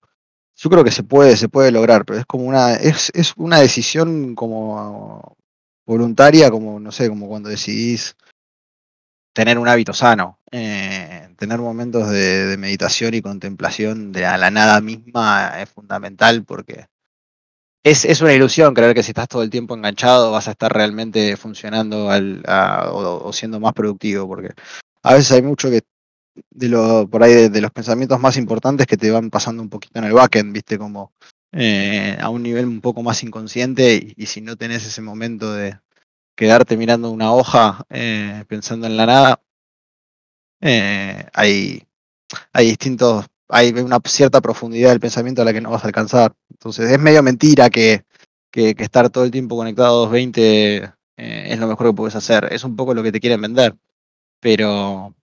yo creo que se puede, se puede lograr, pero es como una, es, es una decisión como voluntaria, como, no sé, como cuando decidís tener un hábito sano. Eh, tener momentos de, de, meditación y contemplación de a la nada misma es fundamental porque es, es, una ilusión creer que si estás todo el tiempo enganchado vas a estar realmente funcionando al, o, siendo más productivo, porque a veces hay mucho que de lo, por ahí de, de, los pensamientos más importantes que te van pasando un poquito en el backend, viste, como eh, a un nivel un poco más inconsciente y, y, si no tenés ese momento de quedarte mirando una hoja eh, pensando en la nada, eh, hay, hay distintos, hay una cierta profundidad del pensamiento a la que no vas a alcanzar. Entonces es medio mentira que, que, estar todo el tiempo conectado a 220 eh, es lo mejor que puedes hacer. Es un poco lo que te quieren vender. Pero,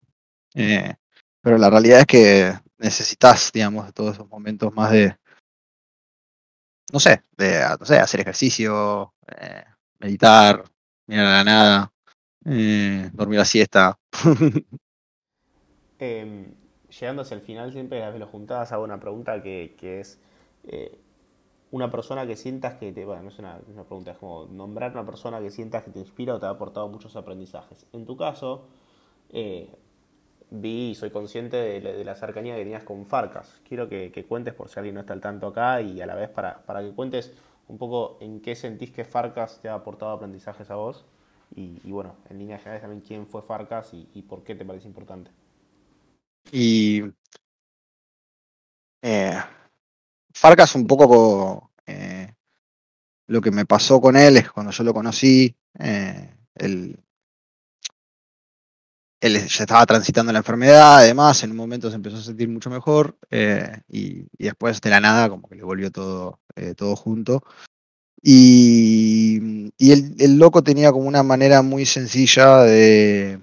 eh, pero la realidad es que necesitas, digamos, todos esos momentos más de, no sé, de no sé, hacer ejercicio, meditar, mirar a la nada, eh, dormir la siesta. eh, llegando hacia el final, siempre las veces juntadas hago una pregunta que, que es eh, una persona que sientas que te. Bueno, no es una, pregunta, es como nombrar una persona que sientas que te inspira o te ha aportado muchos aprendizajes. En tu caso, eh, vi y soy consciente de, de, la cercanía que tenías con Farcas. Quiero que, que, cuentes, por si alguien no está al tanto acá, y a la vez para, para que cuentes un poco en qué sentís que Farcas te ha aportado aprendizajes a vos. Y, bueno, en líneas generales también quién fue Farcas y, por qué te parece importante. Y eh, Farcas un poco eh, lo que me pasó con él es cuando yo lo conocí, eh, él, ya estaba transitando la enfermedad, además en un momento se empezó a sentir mucho mejor eh, y, después de la nada como que le volvió todo, eh, todo junto. Y, el, loco tenía como una manera muy sencilla de,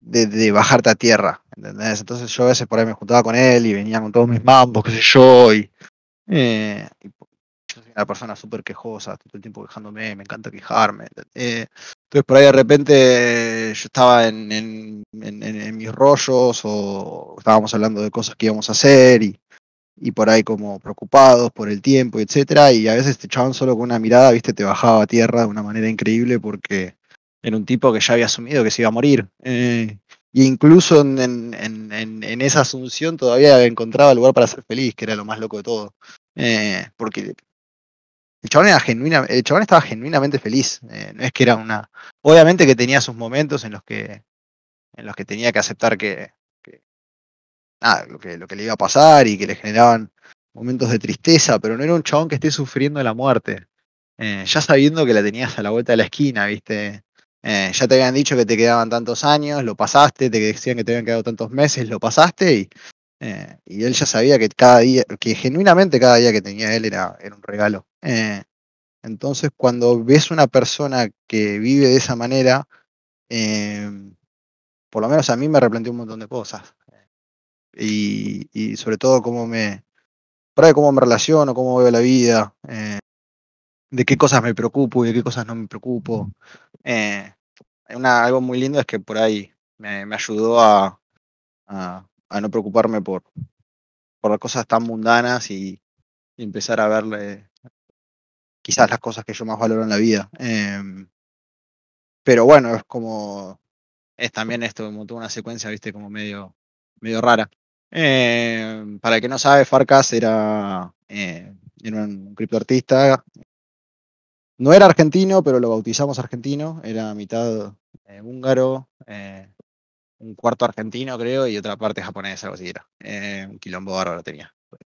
de, de, bajarte a tierra, ¿entendés? Entonces yo a veces por ahí me juntaba con él y venía con todos mis mambos, qué sé yo, y, eh, y yo soy una persona súper quejosa, todo el tiempo quejándome, me encanta quejarme. Eh, entonces por ahí de repente yo estaba en, en, mis rollos o estábamos hablando de cosas que íbamos a hacer y, y por ahí como preocupados por el tiempo, etcétera, y a veces te echaban solo con una mirada, viste, te bajaba a tierra de una manera increíble porque era un tipo que ya había asumido que se iba a morir. Eh, y incluso en, en, en, en, esa asunción todavía encontraba lugar para ser feliz, que era lo más loco de todo. Eh, porque el chabón era genuina, el estaba genuinamente feliz. Eh, no es que era una. Obviamente que tenía sus momentos en los que. en los que tenía que aceptar que. que nada, lo que, lo que le iba a pasar y que le generaban momentos de tristeza, pero no era un chabón que esté sufriendo la muerte. Eh, ya sabiendo que la tenías a la vuelta de la esquina, ¿viste? Eh, ya te habían dicho que te quedaban tantos años, lo pasaste, te decían que te habían quedado tantos meses, lo pasaste y, eh, y él ya sabía que cada día, que genuinamente cada día que tenía él era, era un regalo. Eh, entonces, cuando ves una persona que vive de esa manera, eh, por lo menos a mí me replanteó un montón de cosas. Y, sobre todo cómo me, por ahí cómo me relaciono, cómo veo la vida, de qué cosas me preocupo y de qué cosas no me preocupo. Una, algo muy lindo es que por ahí me, me ayudó a, a, no preocuparme por, por las cosas tan mundanas y, empezar a verle quizás las cosas que yo más valoro en la vida. Eh, pero bueno, es como, es también esto, toda una secuencia, viste, como medio, medio rara. Eh, para el que no sabe, Farcas era, eh, era un criptoartista no era argentino, pero lo bautizamos argentino. Era mitad eh, húngaro, eh, un cuarto argentino, creo, y otra parte japonesa, algo así era. Eh, un quilombo bárbaro tenía.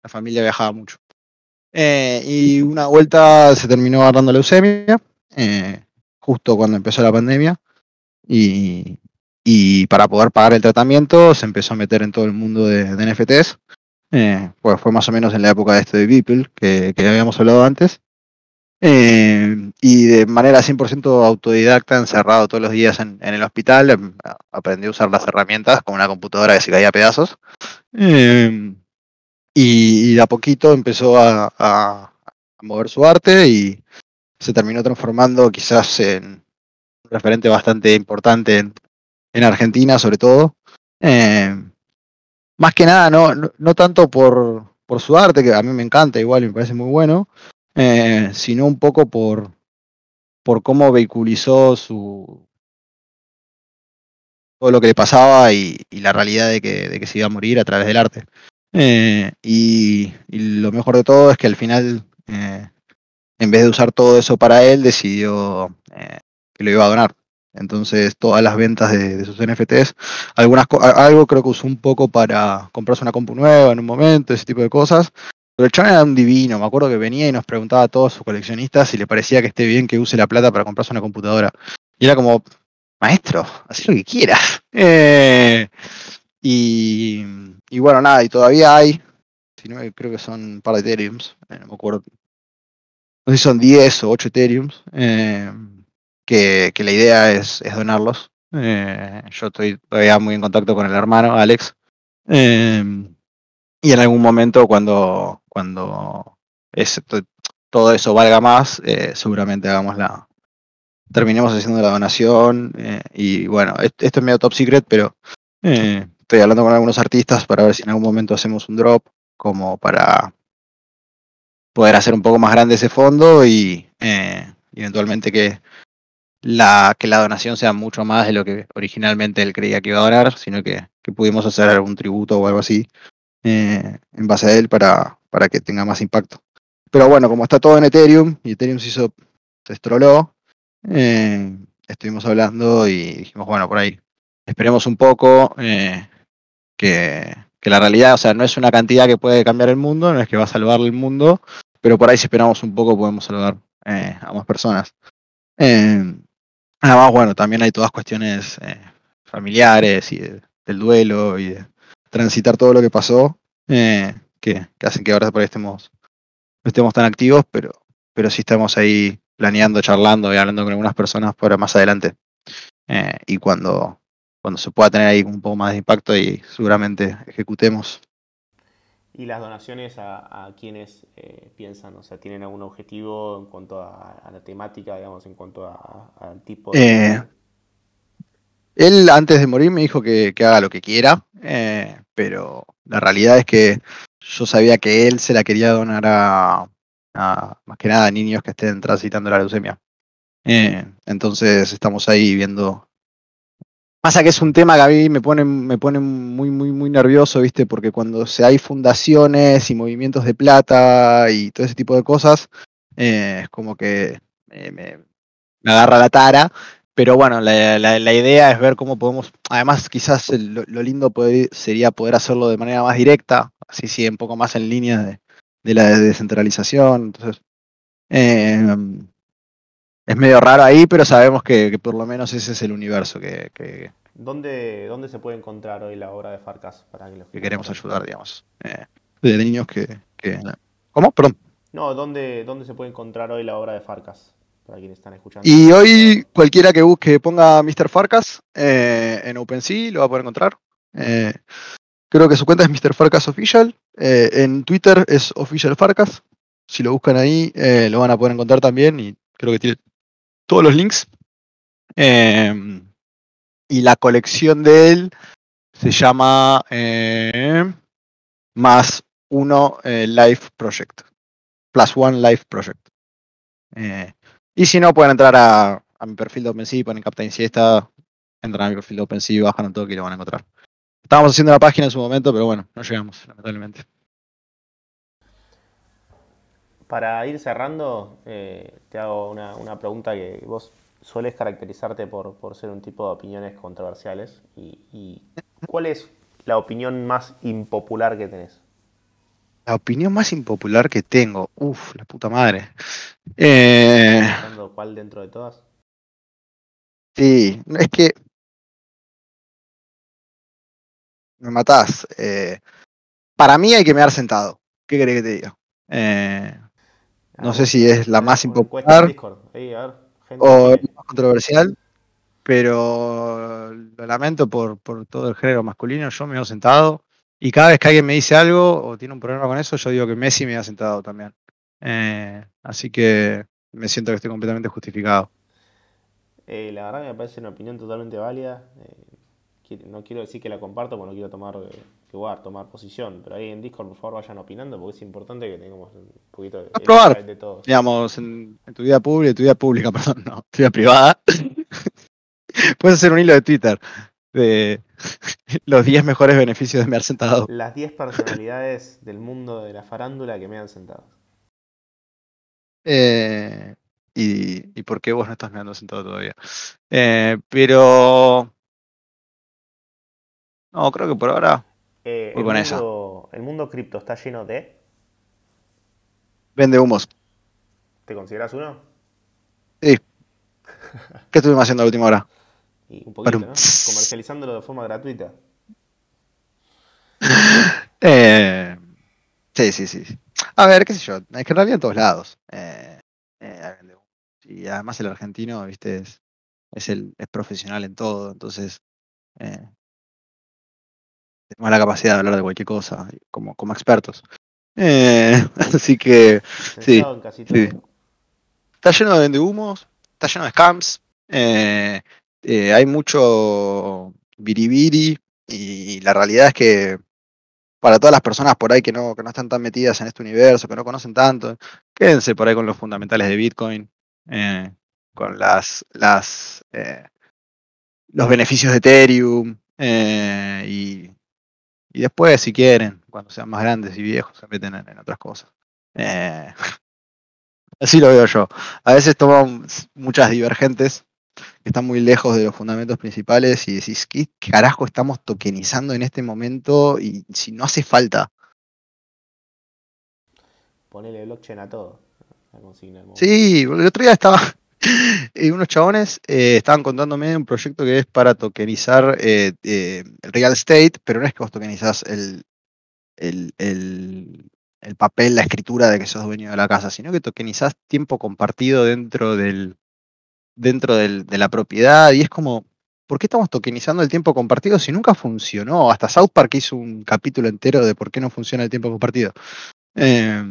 La familia viajaba mucho. Eh, y una vuelta se terminó agarrando leucemia. eh, justo cuando empezó la pandemia. Y, y, para poder pagar el tratamiento se empezó a meter en todo el mundo de, NFTs. Eh, pues fue más o menos en la época de esto de Beeple, que, que habíamos hablado antes. Eh, y de manera 100% autodidacta, encerrado todos los días en, el hospital, em, aprendí a usar las herramientas con una computadora que se caía pedazos. Eh, y, de a poquito empezó a, mover su arte y se terminó transformando quizás en un referente bastante importante en, Argentina, sobre todo. Eh, más que nada, no, no, tanto por, por su arte, que a mí me encanta igual me parece muy bueno, eh, sino un poco por, por cómo vehiculizó su todo lo que le pasaba y, la realidad de que, de que, se iba a morir a través del arte. Eh, y, lo mejor de todo es que al final, eh, en vez de usar todo eso para él, decidió que lo iba a donar. Entonces, todas las ventas de, de sus NFTs, algunas algo creo que usó un poco para comprarse una compu nueva en un momento, ese tipo de cosas, pero el chabón era un divino, me acuerdo que venía y nos preguntaba a todos sus coleccionistas si le parecía que esté bien que use la plata para comprarse una computadora. Y era como, maestro, haz lo que quieras. Eh, y, bueno, nada, y todavía hay, si no, creo que son un par de Ethereums, eh, no me acuerdo. No sé si son 10 o 8 Ethereums, eh, que, la idea es, donarlos. yo estoy todavía muy en contacto con el hermano, Alex. y en algún momento cuando, cuando todo eso valga más, eh, seguramente hagamos la, terminemos haciendo la donación. Eh, y bueno, esto es medio top secret, pero eh, estoy hablando con algunos artistas para ver si en algún momento hacemos un drop, como para poder hacer un poco más grande ese fondo y eventualmente que la, que la donación sea mucho más de lo que originalmente él creía que iba a donar, sino que, que pudimos hacer algún tributo o algo así en base a él para, para que tenga más impacto. Pero bueno, como está todo en Ethereum y Ethereum se hizo, se estroló, eh, estuvimos hablando y dijimos, bueno, por ahí, esperemos un poco eh, que, la realidad, o sea, no es una cantidad que puede cambiar el mundo, no es que va a salvar el mundo, pero por ahí si esperamos un poco podemos salvar eh, a más personas. además, bueno, también hay todas cuestiones familiares y del duelo y de transitar todo lo que pasó que, hacen que ahora por ahí estemos, no estemos tan activos, pero, pero sí estamos ahí planeando, charlando y hablando con algunas personas para más adelante. Eh, y cuando, cuando se pueda tener ahí un poco más de impacto y seguramente ejecutemos. ¿Y las donaciones a, a quienes eh, piensan? O sea, ¿tienen algún objetivo en cuanto a, la temática, digamos, en cuanto al tipo de... Eh, él antes de morir me dijo que, haga lo que quiera, pero la realidad es que yo sabía que él se la quería donar a, más que nada a niños que estén transitando la leucemia. Eh, entonces estamos ahí viendo. Pasa que es un tema que a mí me pone, me pone muy, muy, muy nervioso, ¿viste? Porque cuando se hay fundaciones y movimientos de plata y todo ese tipo de cosas, eh, es como que me, me, agarra la tara. Pero bueno, la, la, idea es ver cómo podemos, además quizás lo, lindo sería poder hacerlo de manera más directa, así sí, un poco más en línea de, de la descentralización. Entonces, eh, es medio raro ahí, pero sabemos que, por lo menos ese es el universo que... que ¿Dónde, ¿Dónde se puede encontrar hoy la obra de Farcas? Para que, que queremos ayudar, digamos. Eh, de niños que, que... ¿Cómo? Perdón. No, ¿dónde, ¿dónde se puede encontrar hoy la obra de Farcas? Y hoy cualquiera que busque, ponga Mr. Farcas eh, en OpenSea, lo va a poder encontrar. Eh, creo que su cuenta es Mr. Farcas Official. Eh, en Twitter es Official Farcas. Si lo buscan ahí, lo van a poder encontrar también. Y creo que tiene todos los links. y la colección de él se llama Más Uno Life Project. Plus One Life Project. Y si no, pueden entrar a, mi perfil de OpenSea, ponen Captain Siesta, entran a mi perfil de OpenSea, bajan toque y lo van a encontrar. Estábamos haciendo la página en su momento, pero bueno, no llegamos, lamentablemente. Para ir cerrando, eh, te hago una, pregunta que vos sueles caracterizarte por, ser un tipo de opiniones controversiales. Y, ¿Cuál es la opinión más impopular que tenés? La opinión más impopular que tengo. Uf, la puta madre. Eh, cuál dentro de todas. sí, es que. Me matás. eh, para mí hay que mear sentado. ¿Qué querés que te diga? Eh, No sé si es la más impopular. Ahí, a ver, gente o la más controversial, pero lo lamento por, por todo el género masculino. Yo me veo sentado y cada vez que alguien me dice algo o tiene un problema con eso, yo digo que Messi me ha sentado también. Eh, así que me siento que estoy completamente justificado. Eh, la verdad que me parece una opinión totalmente válida. Eh, no quiero decir que la comparto porque no quiero tomar eh, lugar, tomar posición. Pero ahí en Discord, por favor, vayan opinando porque es importante que tengamos un poquito de, A probar. de todos. Digamos, en, en tu vida pública, tu vida pública, perdón, no, tu vida privada. Puedes hacer un hilo de Twitter de los 10 mejores beneficios de mear sentado. Las 10 personalidades del mundo de la farándula que me han sentado. Eh, y, y por qué vos no estás meando sentado todavía. Eh, pero. No, creo que por ahora Eh, Voy el, con esa. mundo, el mundo cripto está lleno de. vende humos. ¿Te consideras uno? Sí. ¿Qué estuvimos haciendo a la última hora? Y un poquito. ¿no? Comercializándolo de forma gratuita. Eh, sí, sí, sí. A ver, qué sé yo. Es que en realidad en todos lados. Eh, eh, y además el argentino, viste, es, es, el, es profesional en todo. Entonces. Tenemos la capacidad de hablar de cualquier cosa como, como expertos. Así que. Sí. Está lleno de vendehumos, está lleno de scams, eh, eh, hay mucho biribiri y la realidad es que para todas las personas por ahí que no, que no están tan metidas en este universo, que no conocen tanto, quédense por ahí con los fundamentales de Bitcoin, eh, con las, las eh, los beneficios de Ethereum y, y después si quieren, cuando sean más grandes y viejos, se meten en, en otras cosas. Así lo veo yo. A veces toman muchas divergentes que están muy lejos de los fundamentos principales y decís, ¿qué carajo estamos tokenizando en este momento? Y si no hace falta. Ponele blockchain a todo. La consigna del momento. Sí, el otro día estaba. eh, unos chabones eh, estaban contándome un proyecto que es para tokenizar eh, eh, el real estate, pero no es que vos tokenizás el, el, el, el papel, la escritura de que sos dueño de la casa, sino que tokenizás tiempo compartido dentro del dentro del- de la propiedad y es como, ¿por qué estamos tokenizando el tiempo compartido si nunca funcionó? Hasta South Park hizo un capítulo entero de por qué no funciona el tiempo compartido. Eh,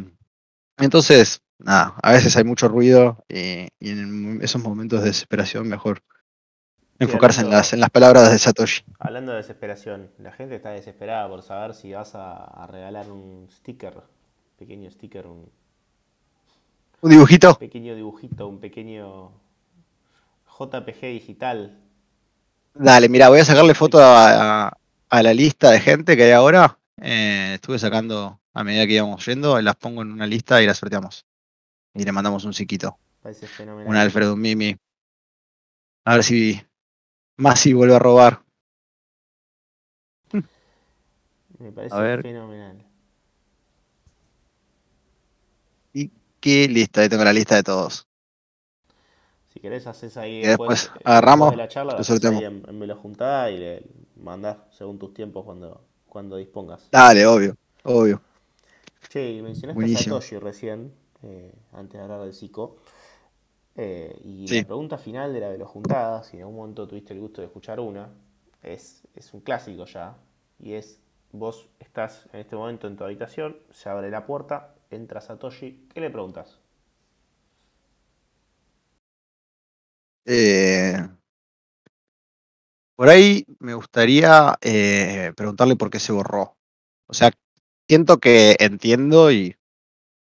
entonces, nada, a veces hay mucho ruido y, y en esos momentos de desesperación mejor enfocarse en las, en las palabras de Satoshi. Hablando de desesperación, la gente está desesperada por saber si vas a, a regalar un sticker, pequeño sticker, un Un dibujito. pequeño dibujito, un pequeño JPG digital. Dale, mira, voy a sacarle foto a, a- a la lista de gente que hay ahora. Eh, estuve sacando a medida que íbamos yendo, las pongo en una lista y las sorteamos. Y le mandamos un chiquito. Parece fenomenal. Un Alfredo, un Mimi. A ver si Masi vuelve a robar. Me parece A ver. fenomenal. ¿Qué lista? Ahí tengo la lista de todos. Querés, haces ahí Y después agarramos, de la charla, lo lo ahí en, en Velo Juntada y le mandás según tus tiempos cuando, cuando dispongas. Dale, obvio, obvio. Che, y mencionaste Buenísimo. a Satoshi recién, eh, antes de hablar del psico. Eh, y Sí. la pregunta final de la Velo Juntada, si en algún momento tuviste el gusto de escuchar una, es, es un clásico ya. Y es, vos estás en este momento en tu habitación, se abre la puerta, entra Satoshi, ¿qué le preguntas? Eh, por ahí me gustaría eh, preguntarle por qué se borró. O sea, siento que entiendo y,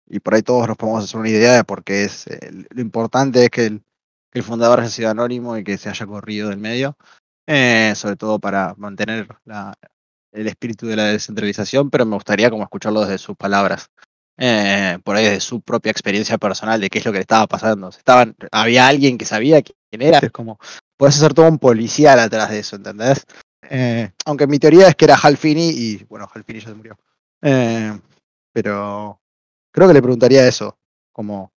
y por ahí todos nos podemos hacer una idea de por qué es. eh, lo importante es que el, que el fundador haya sido anónimo y que se haya corrido del medio. eh, sobre todo para mantener la- el espíritu de la descentralización, pero me gustaría como escucharlo desde sus palabras. Eh, por ahí desde su propia experiencia personal de qué es lo que le estaba pasando. Estaban, había alguien que sabía quién era. Es como, puedes hacer todo un policial atrás de eso, ¿entendés? Eh, aunque mi teoría es que era Halfini y, bueno, Halfini ya se murió. Eh, pero creo que le preguntaría eso, como,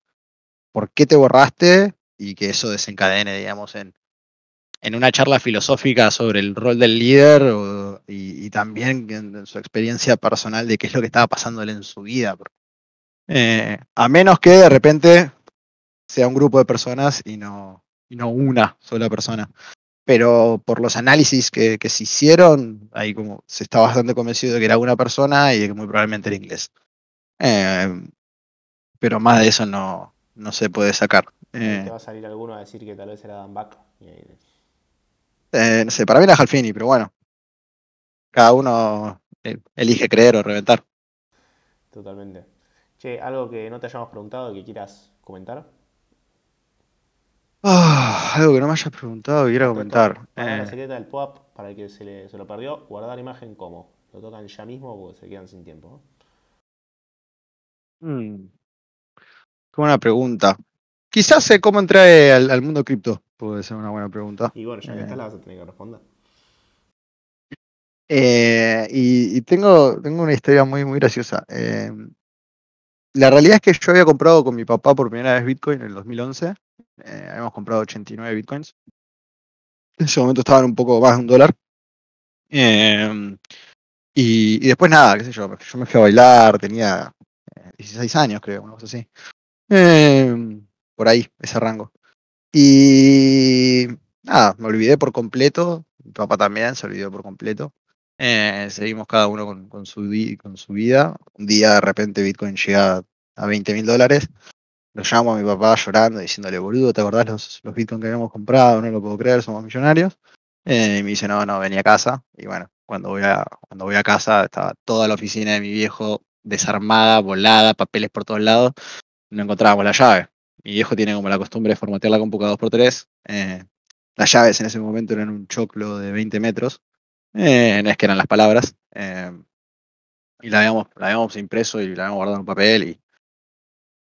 ¿por qué te borraste? Y que eso desencadene, digamos, en, en una charla filosófica sobre el rol del líder y, también en, su experiencia personal de qué es lo que estaba pasándole en su vida. Eh, a menos que de repente sea un grupo de personas y no, y no una sola persona. Pero por los análisis que, se hicieron, ahí como se está bastante convencido de que era una persona y de que muy probablemente era inglés. Eh, pero más de eso no, no se puede sacar. Eh, Te va a salir alguno a decir que tal vez era Dan Buck. Eh, no sé, para mí era Halfini, pero bueno. Cada uno eh, elige creer o reventar. Totalmente. Che, algo que no te hayamos preguntado que quieras comentar. Ah, algo que no me hayas preguntado y quiera comentar. La eh. secreta del pop, para el que se, le, se lo perdió, guardar imagen como. Lo tocan ya mismo porque se quedan sin tiempo. Hmm. Qué buena pregunta. Quizás sé cómo entré al, mundo cripto. Puede ser una buena pregunta. Y bueno, ya que estás, la vas a tener que responder. Eh, y, tengo, tengo una historia muy, muy graciosa. Eh, la realidad es que yo había comprado con mi papá por primera vez Bitcoin en el 2011. Eh, habíamos comprado 89 Bitcoins. En ese momento estaban un poco más de un dólar. y, y, después nada, qué sé yo, yo me fui a bailar, tenía 16 años creo, una cosa así por ahí, ese rango. Y nada, me olvidé por completo, mi papá también se olvidó por completo. Eh, seguimos cada uno con, su, con su vida. Un día de repente Bitcoin llega a 20 mil dólares. Lo llamo a mi papá llorando, diciéndole, boludo, ¿te acordás los, los Bitcoin que habíamos comprado? No lo puedo creer, somos millonarios. Eh, y me dice, no, no, venía a casa. Y bueno, cuando voy a, cuando voy a casa estaba toda la oficina de mi viejo desarmada, volada, papeles por todos lados. No encontrábamos la llave mi viejo tiene como la costumbre de formatear la compu cada 2x3. Eh, las llaves en ese momento eran un choclo de 20 metros. Eh, no es que eran las palabras. Eh, y la habíamos, la habíamos impreso y la habíamos guardado en un papel. Y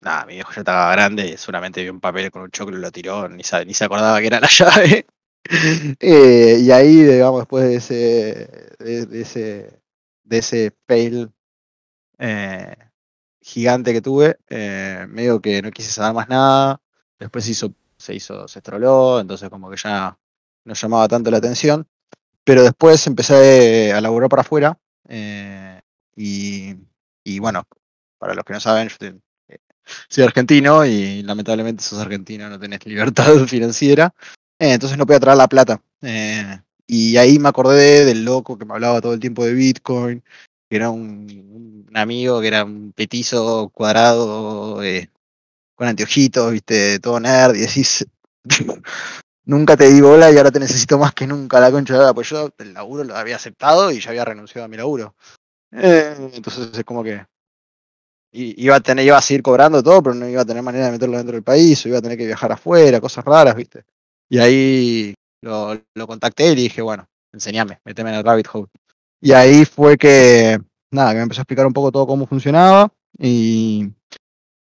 nada, mi viejo ya estaba grande y seguramente vio un papel con un choclo y lo tiró. Ni, ni se acordaba que era la llave. y ahí, digamos, después de ese, de, ese, de ese fail, gigante que tuve, eh, medio que no quise saber más nada, después se hizo, se hizo, se estroló, entonces como que ya no llamaba tanto la atención, pero después empecé a laburar para afuera, eh, y, bueno, para los que no saben, yo eh, soy argentino y lamentablemente sos argentino, no tenés libertad financiera, entonces no podía traer la plata. y ahí me acordé del loco que me hablaba todo el tiempo de Bitcoin, que era un, amigo, que era un petizo cuadrado, eh, con anteojitos, viste, todo nerd, y decís, nunca te di bola y ahora te necesito más que nunca la concha de la, pues yo el laburo lo había aceptado y ya había renunciado a mi laburo. Eh, entonces es como que iba a tener, iba a seguir cobrando todo, pero no iba a tener manera de meterlo dentro del país, o iba a tener que viajar afuera, cosas raras, viste. Y ahí lo, lo contacté y le dije, bueno, enseñame, meteme en el rabbit hole. Y ahí fue que, nada, que me empezó a explicar un poco todo cómo funcionaba. Y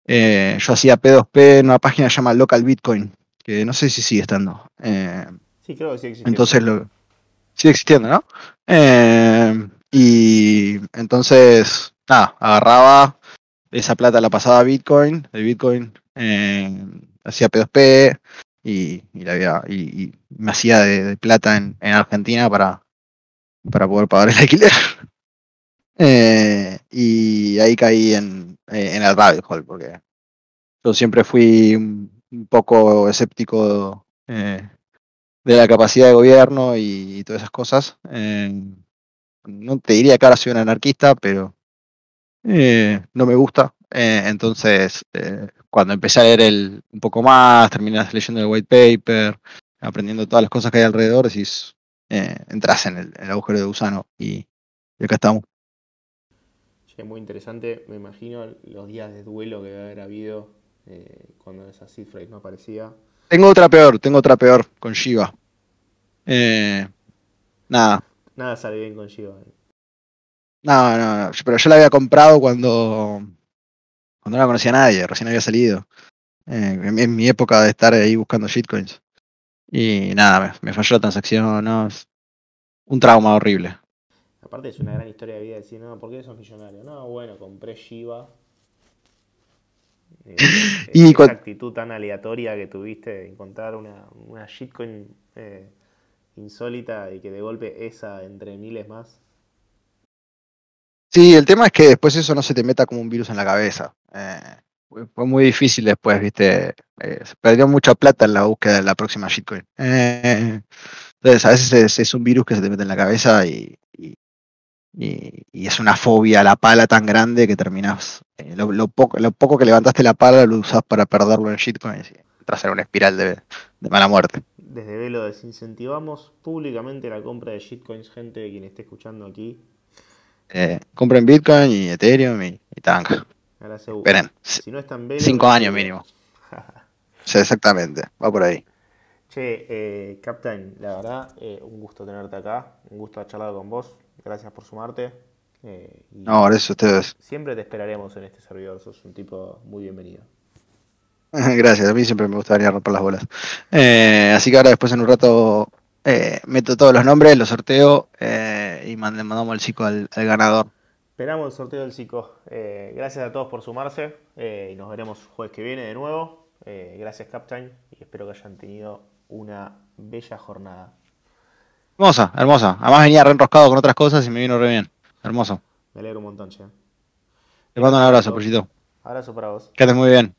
eh, yo hacía P2P en una página llamada Local Bitcoin, que no sé si sigue estando. Eh, sí, creo que sigue existiendo. Entonces lo, sigue existiendo, ¿no? Eh, y entonces, nada, agarraba esa plata, la pasaba a Bitcoin, de Bitcoin, hacía P2P y, la y, me hacía de, plata en Argentina para, para poder pagar el alquiler. Eh, y ahí caí en, en el rabbit hole, porque yo siempre fui un, poco escéptico eh, de la capacidad de gobierno y, todas esas cosas. no te diría que ahora soy un anarquista, pero no me gusta. entonces, cuando empecé a leer el, un poco más, terminé leyendo el white paper, aprendiendo todas las cosas que hay alrededor, decís, eh, entras en el, agujero de gusano y, acá estamos. es muy interesante, me imagino los días de duelo que debe haber habido eh, cuando esa cifra no aparecía. Tengo otra peor, tengo otra peor con Shiva. Eh, nada. Nada sale bien con Shiva. No, no, no, pero yo la había comprado cuando, cuando no la conocía a nadie, recién había salido. en, mi época de estar ahí buscando shitcoins. Y nada, me, falló la transacción, ¿no? un trauma horrible. Aparte es una gran historia de vida decir, no, ¿por qué sos millonario? No, bueno, compré Shiba. Eh, Y esa actitud tan aleatoria que tuviste de encontrar una, una shitcoin eh, insólita y que de golpe esa entre miles más. Sí, el tema es que después eso no se te meta como un virus en la cabeza. Eh, fue- muy difícil después, viste. Eh, se perdió mucha plata en la búsqueda de la próxima shitcoin. Eh, entonces, a veces es, es un virus que se te mete en la cabeza y, y, es una fobia a la pala tan grande que terminas. eh, lo, lo poco, lo poco que levantaste la pala lo usás para perderlo en shitcoins y entras en una espiral de, de mala muerte. Desde Velo desincentivamos públicamente la compra de shitcoins, gente de quien esté escuchando aquí. Eh, compren Bitcoin y Ethereum y, y Tank. Ahora se Esperen, Si no es tan Velo. cinco años mínimo. Sí, exactamente, va por ahí. Che, eh, Captain, la verdad, eh, un gusto tenerte acá, un gusto haber charlado con vos, gracias por sumarte. eh, y No, por eso ustedes. Siempre te esperaremos en este servidor, sos un tipo muy bienvenido. Gracias, a mí siempre me gusta venir a romper las bolas. Eh, así que ahora después en un rato eh, meto todos los nombres, los sorteo y mand- mandamos el psico al, al ganador. Esperamos el sorteo del. Eh, gracias a todos por sumarse y nos veremos jueves que viene de nuevo. Gracias Captain y espero que hayan tenido una bella jornada. Hermosa, hermosa. Además venía reenroscado con otras cosas y me vino re bien. Hermoso. Me alegro un montón, che. Te mando un abrazo, pollito. Abrazo para vos. Que estés muy bien.